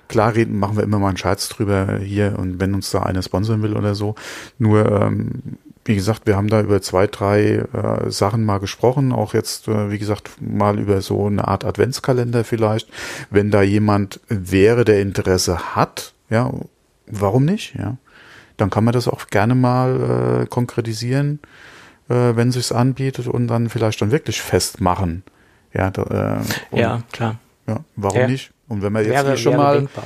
Klar reden, machen wir immer mal einen Scherz drüber hier und wenn uns da einer sponsern will oder so. Nur ähm, wie gesagt, wir haben da über zwei, drei äh, Sachen mal gesprochen, auch jetzt, äh, wie gesagt, mal über so eine Art Adventskalender vielleicht. Wenn da jemand wäre, der Interesse hat, ja, warum nicht, ja? Dann kann man das auch gerne mal äh, konkretisieren, äh, wenn sich's anbietet und dann vielleicht dann wirklich festmachen. Ja, da, äh, ja klar. Ja, warum ja. nicht? Und wenn man jetzt wäre, schon mal denkbar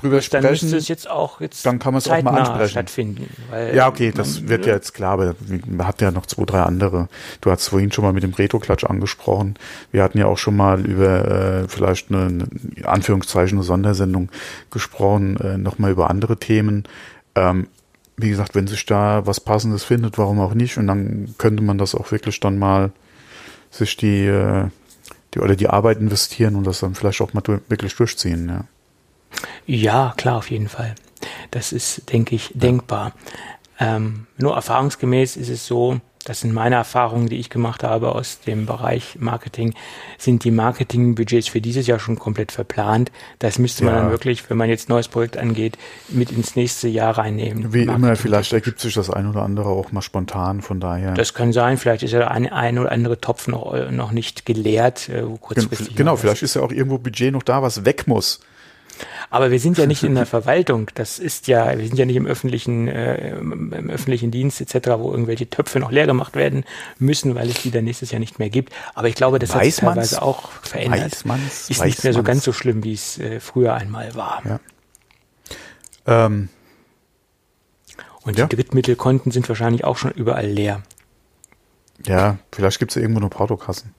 drüber dann sprechen. Dann müsste es jetzt auch jetzt dann kann man es auch mal ansprechen. stattfinden. ja, okay, das wird ja jetzt klar, aber man hat ja noch zwei, drei andere. Du hast vorhin schon mal mit dem Retro-Klatsch angesprochen. Wir hatten ja auch schon mal über äh, vielleicht eine, eine Anführungszeichen eine Sondersendung gesprochen, äh, nochmal über andere Themen. Ähm, wie gesagt, wenn sich da was Passendes findet, warum auch nicht? Und dann könnte man das auch wirklich dann mal sich die, äh, die oder die Arbeit investieren und das dann vielleicht auch mal wirklich durchziehen, ja. Ja, klar, auf jeden Fall. Das ist, denke ich, denkbar. Ähm, nur erfahrungsgemäß ist es so, das sind meine Erfahrungen, die ich gemacht habe aus dem Bereich Marketing, sind die Marketingbudgets für dieses Jahr schon komplett verplant. Das müsste man ja. dann wirklich, wenn man jetzt ein neues Projekt angeht, mit ins nächste Jahr reinnehmen. Wie immer, vielleicht ergibt sich das ein oder andere auch mal spontan, von daher. Das kann sein, vielleicht ist ja ein, ein oder andere Topf noch, noch nicht geleert. Äh, kurzfristig genau, vielleicht ist ja auch irgendwo Budget noch da, was weg muss. Aber wir sind ja nicht in der Verwaltung. Das ist ja, wir sind ja nicht im öffentlichen, äh, im öffentlichen Dienst etc., wo irgendwelche Töpfe noch leer gemacht werden müssen, weil es die dann nächstes Jahr nicht mehr gibt. Aber ich glaube, das weiß hat sich teilweise auch verändert. Weiß man's, ist weiß nicht mehr so ganz so schlimm, wie es äh, früher einmal war. Ja. Ähm, Und die ja. Drittmittelkonten sind wahrscheinlich auch schon überall leer. Ja, vielleicht gibt es ja irgendwo nur Portokassen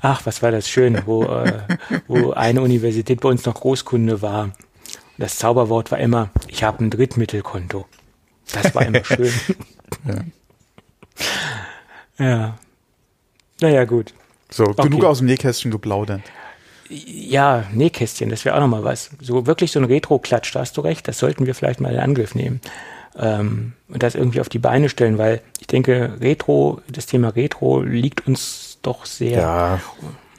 ach, was war das schön, wo, äh, wo eine Universität bei uns noch Großkunde war. Das Zauberwort war immer, ich habe ein Drittmittelkonto. Das war immer schön. ja. ja. Naja, gut. So, okay. genug aus dem Nähkästchen geplaudert. Ja, Nähkästchen, das wäre auch nochmal was. So wirklich so ein Retro-Klatsch, da hast du recht, das sollten wir vielleicht mal in Angriff nehmen. Ähm, und das irgendwie auf die Beine stellen, weil ich denke, Retro, das Thema Retro liegt uns doch sehr. Ja,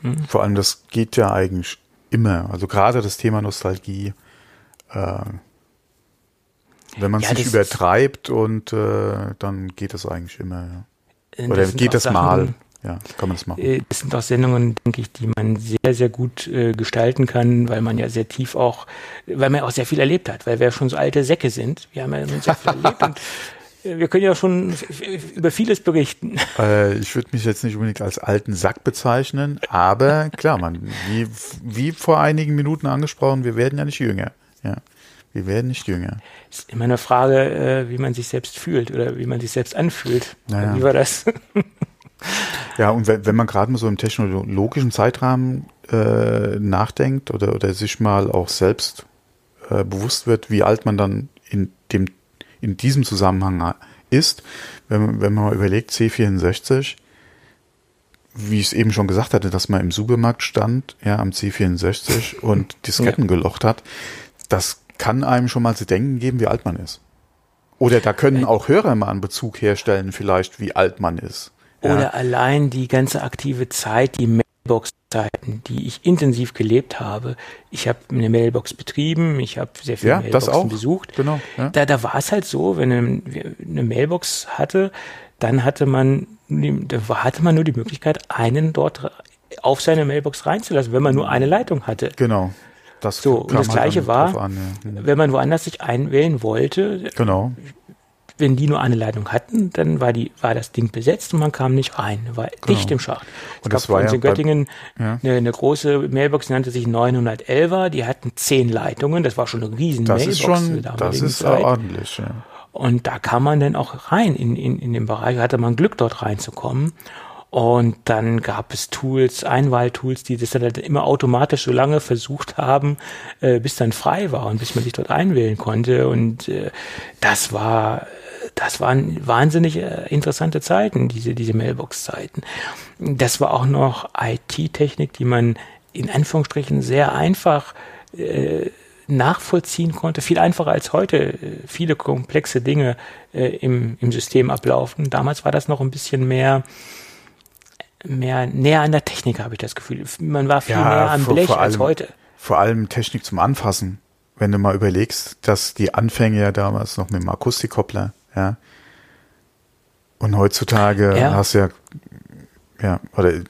hm? vor allem das geht ja eigentlich immer. Also gerade das Thema Nostalgie. Äh, wenn man ja, sich übertreibt und äh, dann geht das eigentlich immer. Ja. Oder geht das Sachen, mal. Ja, kann man das machen. Äh, das sind auch Sendungen, denke ich, die man sehr, sehr gut äh, gestalten kann, weil man ja sehr tief auch, weil man auch sehr viel erlebt hat, weil wir ja schon so alte Säcke sind. Wir haben ja sehr viel erlebt und wir können ja schon über vieles berichten. Äh, ich würde mich jetzt nicht unbedingt als alten Sack bezeichnen, aber klar, man, wie, wie vor einigen Minuten angesprochen, wir werden ja nicht jünger. Ja, wir werden nicht jünger. Es ist immer eine Frage, äh, wie man sich selbst fühlt oder wie man sich selbst anfühlt. Naja. Wie war das? ja, und wenn, wenn man gerade mal so im technologischen Zeitrahmen äh, nachdenkt oder, oder sich mal auch selbst äh, bewusst wird, wie alt man dann in in diesem Zusammenhang ist, wenn, wenn man mal überlegt, C64, wie ich es eben schon gesagt hatte, dass man im Supermarkt stand, ja, am C64 und Disketten ja. gelocht hat, das kann einem schon mal zu denken geben, wie alt man ist. Oder da können auch Hörer mal einen Bezug herstellen, vielleicht, wie alt man ist. Ja. Oder allein die ganze aktive Zeit, die Mailbox Zeiten, die ich intensiv gelebt habe. Ich habe eine Mailbox betrieben, ich habe sehr viele ja, Mailboxen besucht. Genau, ja. Da, da war es halt so, wenn eine, eine Mailbox hatte, dann hatte man, da hatte man nur die Möglichkeit, einen dort auf seine Mailbox reinzulassen, wenn man nur eine Leitung hatte. Genau. Das so, und das Gleiche war, an, ja. wenn man woanders sich einwählen wollte, genau wenn die nur eine Leitung hatten, dann war die, war das Ding besetzt und man kam nicht rein, war genau. dicht im Schacht. Es und das war ja in Göttingen bei, ja. eine, eine, große Mailbox, die nannte sich 911er, die hatten zehn Leitungen, das war schon eine riesen das Mailbox. Ist schon, das ist Zeit. ordentlich, ja. Und da kam man dann auch rein in, in, in den Bereich, hatte man Glück, dort reinzukommen. Und dann gab es Tools, Einwahltools, die das dann halt immer automatisch so lange versucht haben, äh, bis dann frei war und bis man sich dort einwählen konnte. Und äh, das war das waren wahnsinnig äh, interessante Zeiten, diese, diese Mailbox-Zeiten. Das war auch noch IT-Technik, die man in Anführungsstrichen sehr einfach äh, nachvollziehen konnte, viel einfacher als heute viele komplexe Dinge äh, im, im System ablaufen. Damals war das noch ein bisschen mehr mehr näher an der Technik, habe ich das Gefühl. Man war viel ja, näher am vor, Blech vor allem, als heute. Vor allem Technik zum Anfassen. Wenn du mal überlegst, dass die Anfänge ja damals noch mit dem Akustikkoppler ja. Und heutzutage ja. hast du ja, ja, oder äh,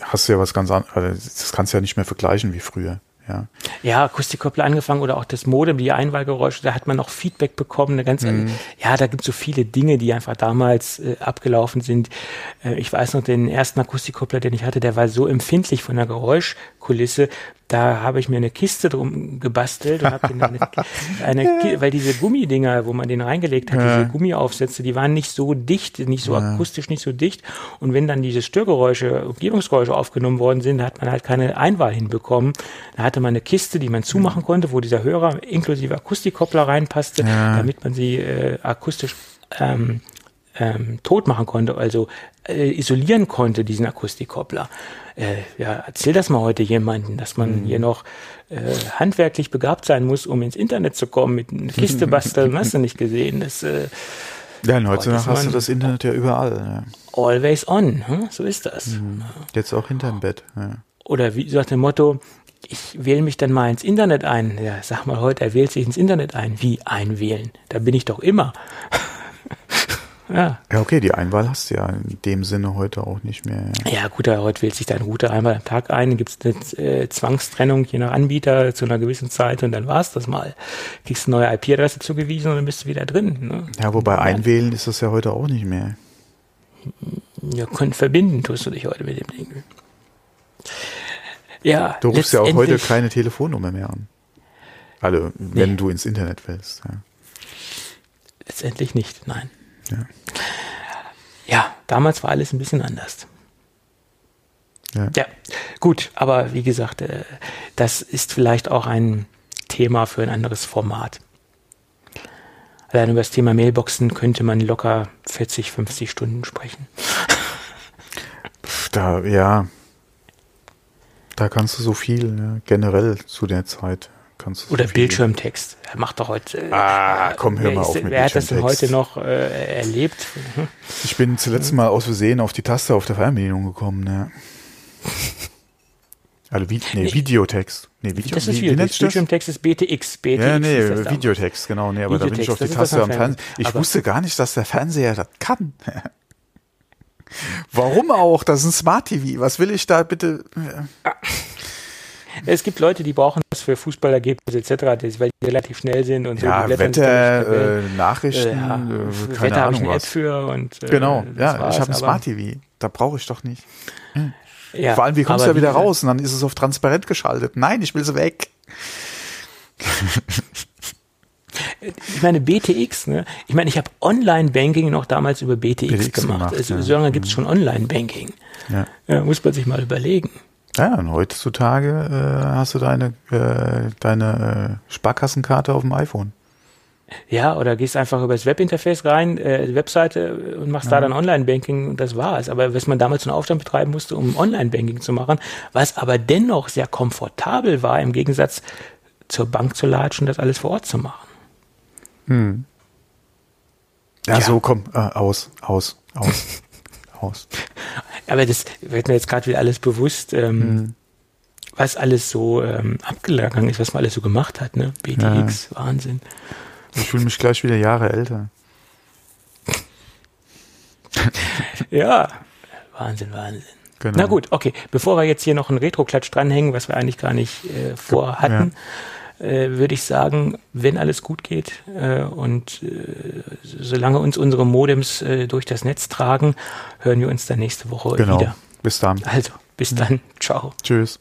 hast du ja was ganz anderes, das kannst du ja nicht mehr vergleichen wie früher. Ja. Ja, Akustikkoppler angefangen oder auch das Modem, die Einwahlgeräusche, da hat man noch Feedback bekommen. Eine ganze, Mhm. Ja, da gibt es so viele Dinge, die einfach damals äh, abgelaufen sind. Äh, ich weiß noch, den ersten Akustikkoppler, den ich hatte, der war so empfindlich von der Geräuschkulisse. Da habe ich mir eine Kiste drum gebastelt und habe eine, eine Ki- weil diese Gummidinger, wo man den reingelegt hat, diese Gummiaufsätze, die waren nicht so dicht, nicht so akustisch, nicht so dicht. Und wenn dann diese Störgeräusche, Umgebungsgeräusche aufgenommen worden sind, da hat man halt keine Einwahl hinbekommen. Da hatte man eine Kiste, die man zumachen konnte, wo dieser Hörer inklusive Akustikkoppler reinpasste, damit man sie äh, akustisch ähm, ähm, tot machen konnte, also äh, isolieren konnte, diesen Akustikkoppler. Äh, ja, erzähl das mal heute jemanden, dass man hier noch äh, handwerklich begabt sein muss, um ins Internet zu kommen, mit einer Kiste basteln, hast du nicht gesehen. Das äh, Ja, und heutzutage hast du das Internet ja überall. Ja. always on, hm? so ist das. Jetzt auch hinterm Bett. Ja. Oder wie sagt dem Motto, ich wähle mich dann mal ins Internet ein. Ja, sag mal heute, er wählt sich ins Internet ein. Wie einwählen? Da bin ich doch immer. ja. ja, okay, die Einwahl hast du ja in dem Sinne heute auch nicht mehr. Ja, gut, aber heute wählt sich dein Router einmal am Tag ein, gibt es eine äh, Zwangstrennung je nach Anbieter zu einer gewissen Zeit und dann war's das mal. Kriegst eine neue IP-Adresse zugewiesen und dann bist du wieder drin. Ne? Ja, wobei einwählen ist das ja heute auch nicht mehr. Ja, können verbinden tust du dich heute mit dem Ding. Ja, Du rufst ja auch heute keine Telefonnummer mehr an. Also, wenn Nee. du ins Internet willst. Ja. Letztendlich nicht, nein. Ja. Ja, damals war alles ein bisschen anders. Ja. Ja, gut, aber wie gesagt, äh, das ist vielleicht auch ein Thema für ein anderes Format. Allein über das Thema Mailboxen könnte man locker 40, 50 Stunden sprechen. Da, ja. Da kannst du so viel, ja. generell zu der Zeit kannst du Oder. Bildschirmtext. Er macht doch heute. äh, Ah, komm, hör mal ist- auf mit Wer hat das denn heute noch äh, erlebt? Ich bin zuletzt mal aus Versehen auf die Taste auf der Fernbedienung gekommen, ja. Also, vi nee, Videotext. Nee, Video, Das ist wie, wie? Bildschirmtext ist BTX. BTX Ja, nee. Videotext, genau. Nee, aber da bin ich Videotext, auf die Taste am. Fernsehen. Ich Aber- wusste gar nicht, dass der Fernseher das kann. Warum auch? Das ist ein Smart TV. Was will ich da bitte? Es gibt Leute, die brauchen das für Fußballergebnisse etc., weil die relativ schnell sind und so. Ja, durch die Wetter, äh, Nachrichten, Äh, ja, keine Wetter habe ich eine App für und äh, Genau, ja, ich habe ein Smart TV. Da brauche ich doch nicht. Ja, Vor allem, wie kommst du da wieder raus? Und dann ist es auf transparent geschaltet. Nein, ich will sie weg. Ich meine, BTX, ne? Ich meine, ich habe Online-Banking noch damals über BTX, BTX gemacht. gemacht, also, ja. So lange gibt es schon Online-Banking. Ja. Ja, muss man sich mal überlegen. Ja, und heutzutage äh, hast du deine, äh, deine äh, Sparkassenkarte auf dem iPhone. Ja, oder gehst einfach über das Webinterface rein, äh, Webseite und machst da dann Online-Banking und das war's. Aber was man damals einen Aufstand betreiben musste, um Online-Banking zu machen, was aber dennoch sehr komfortabel war, im Gegensatz zur Bank zu latschen, das alles vor Ort zu machen. Ja, Ja. so komm, äh, aus, aus, aus, aus. Aber das wird mir jetzt gerade wieder alles bewusst, ähm, was alles so ähm, abgegangen ist, was man alles so gemacht hat, ne? BTX, Wahnsinn. Ich fühle mich gleich wieder Jahre älter. Ja, Wahnsinn, Wahnsinn. Genau. Na gut, okay. Bevor wir jetzt hier noch einen Retro-Klatsch dranhängen, was wir eigentlich gar nicht äh, vorhatten, äh, würde ich sagen, wenn alles gut geht äh, und äh, solange uns unsere Modems äh, durch das Netz tragen, hören wir uns dann nächste Woche Genau. wieder. Bis dann. Also, bis dann. Ciao. Tschüss.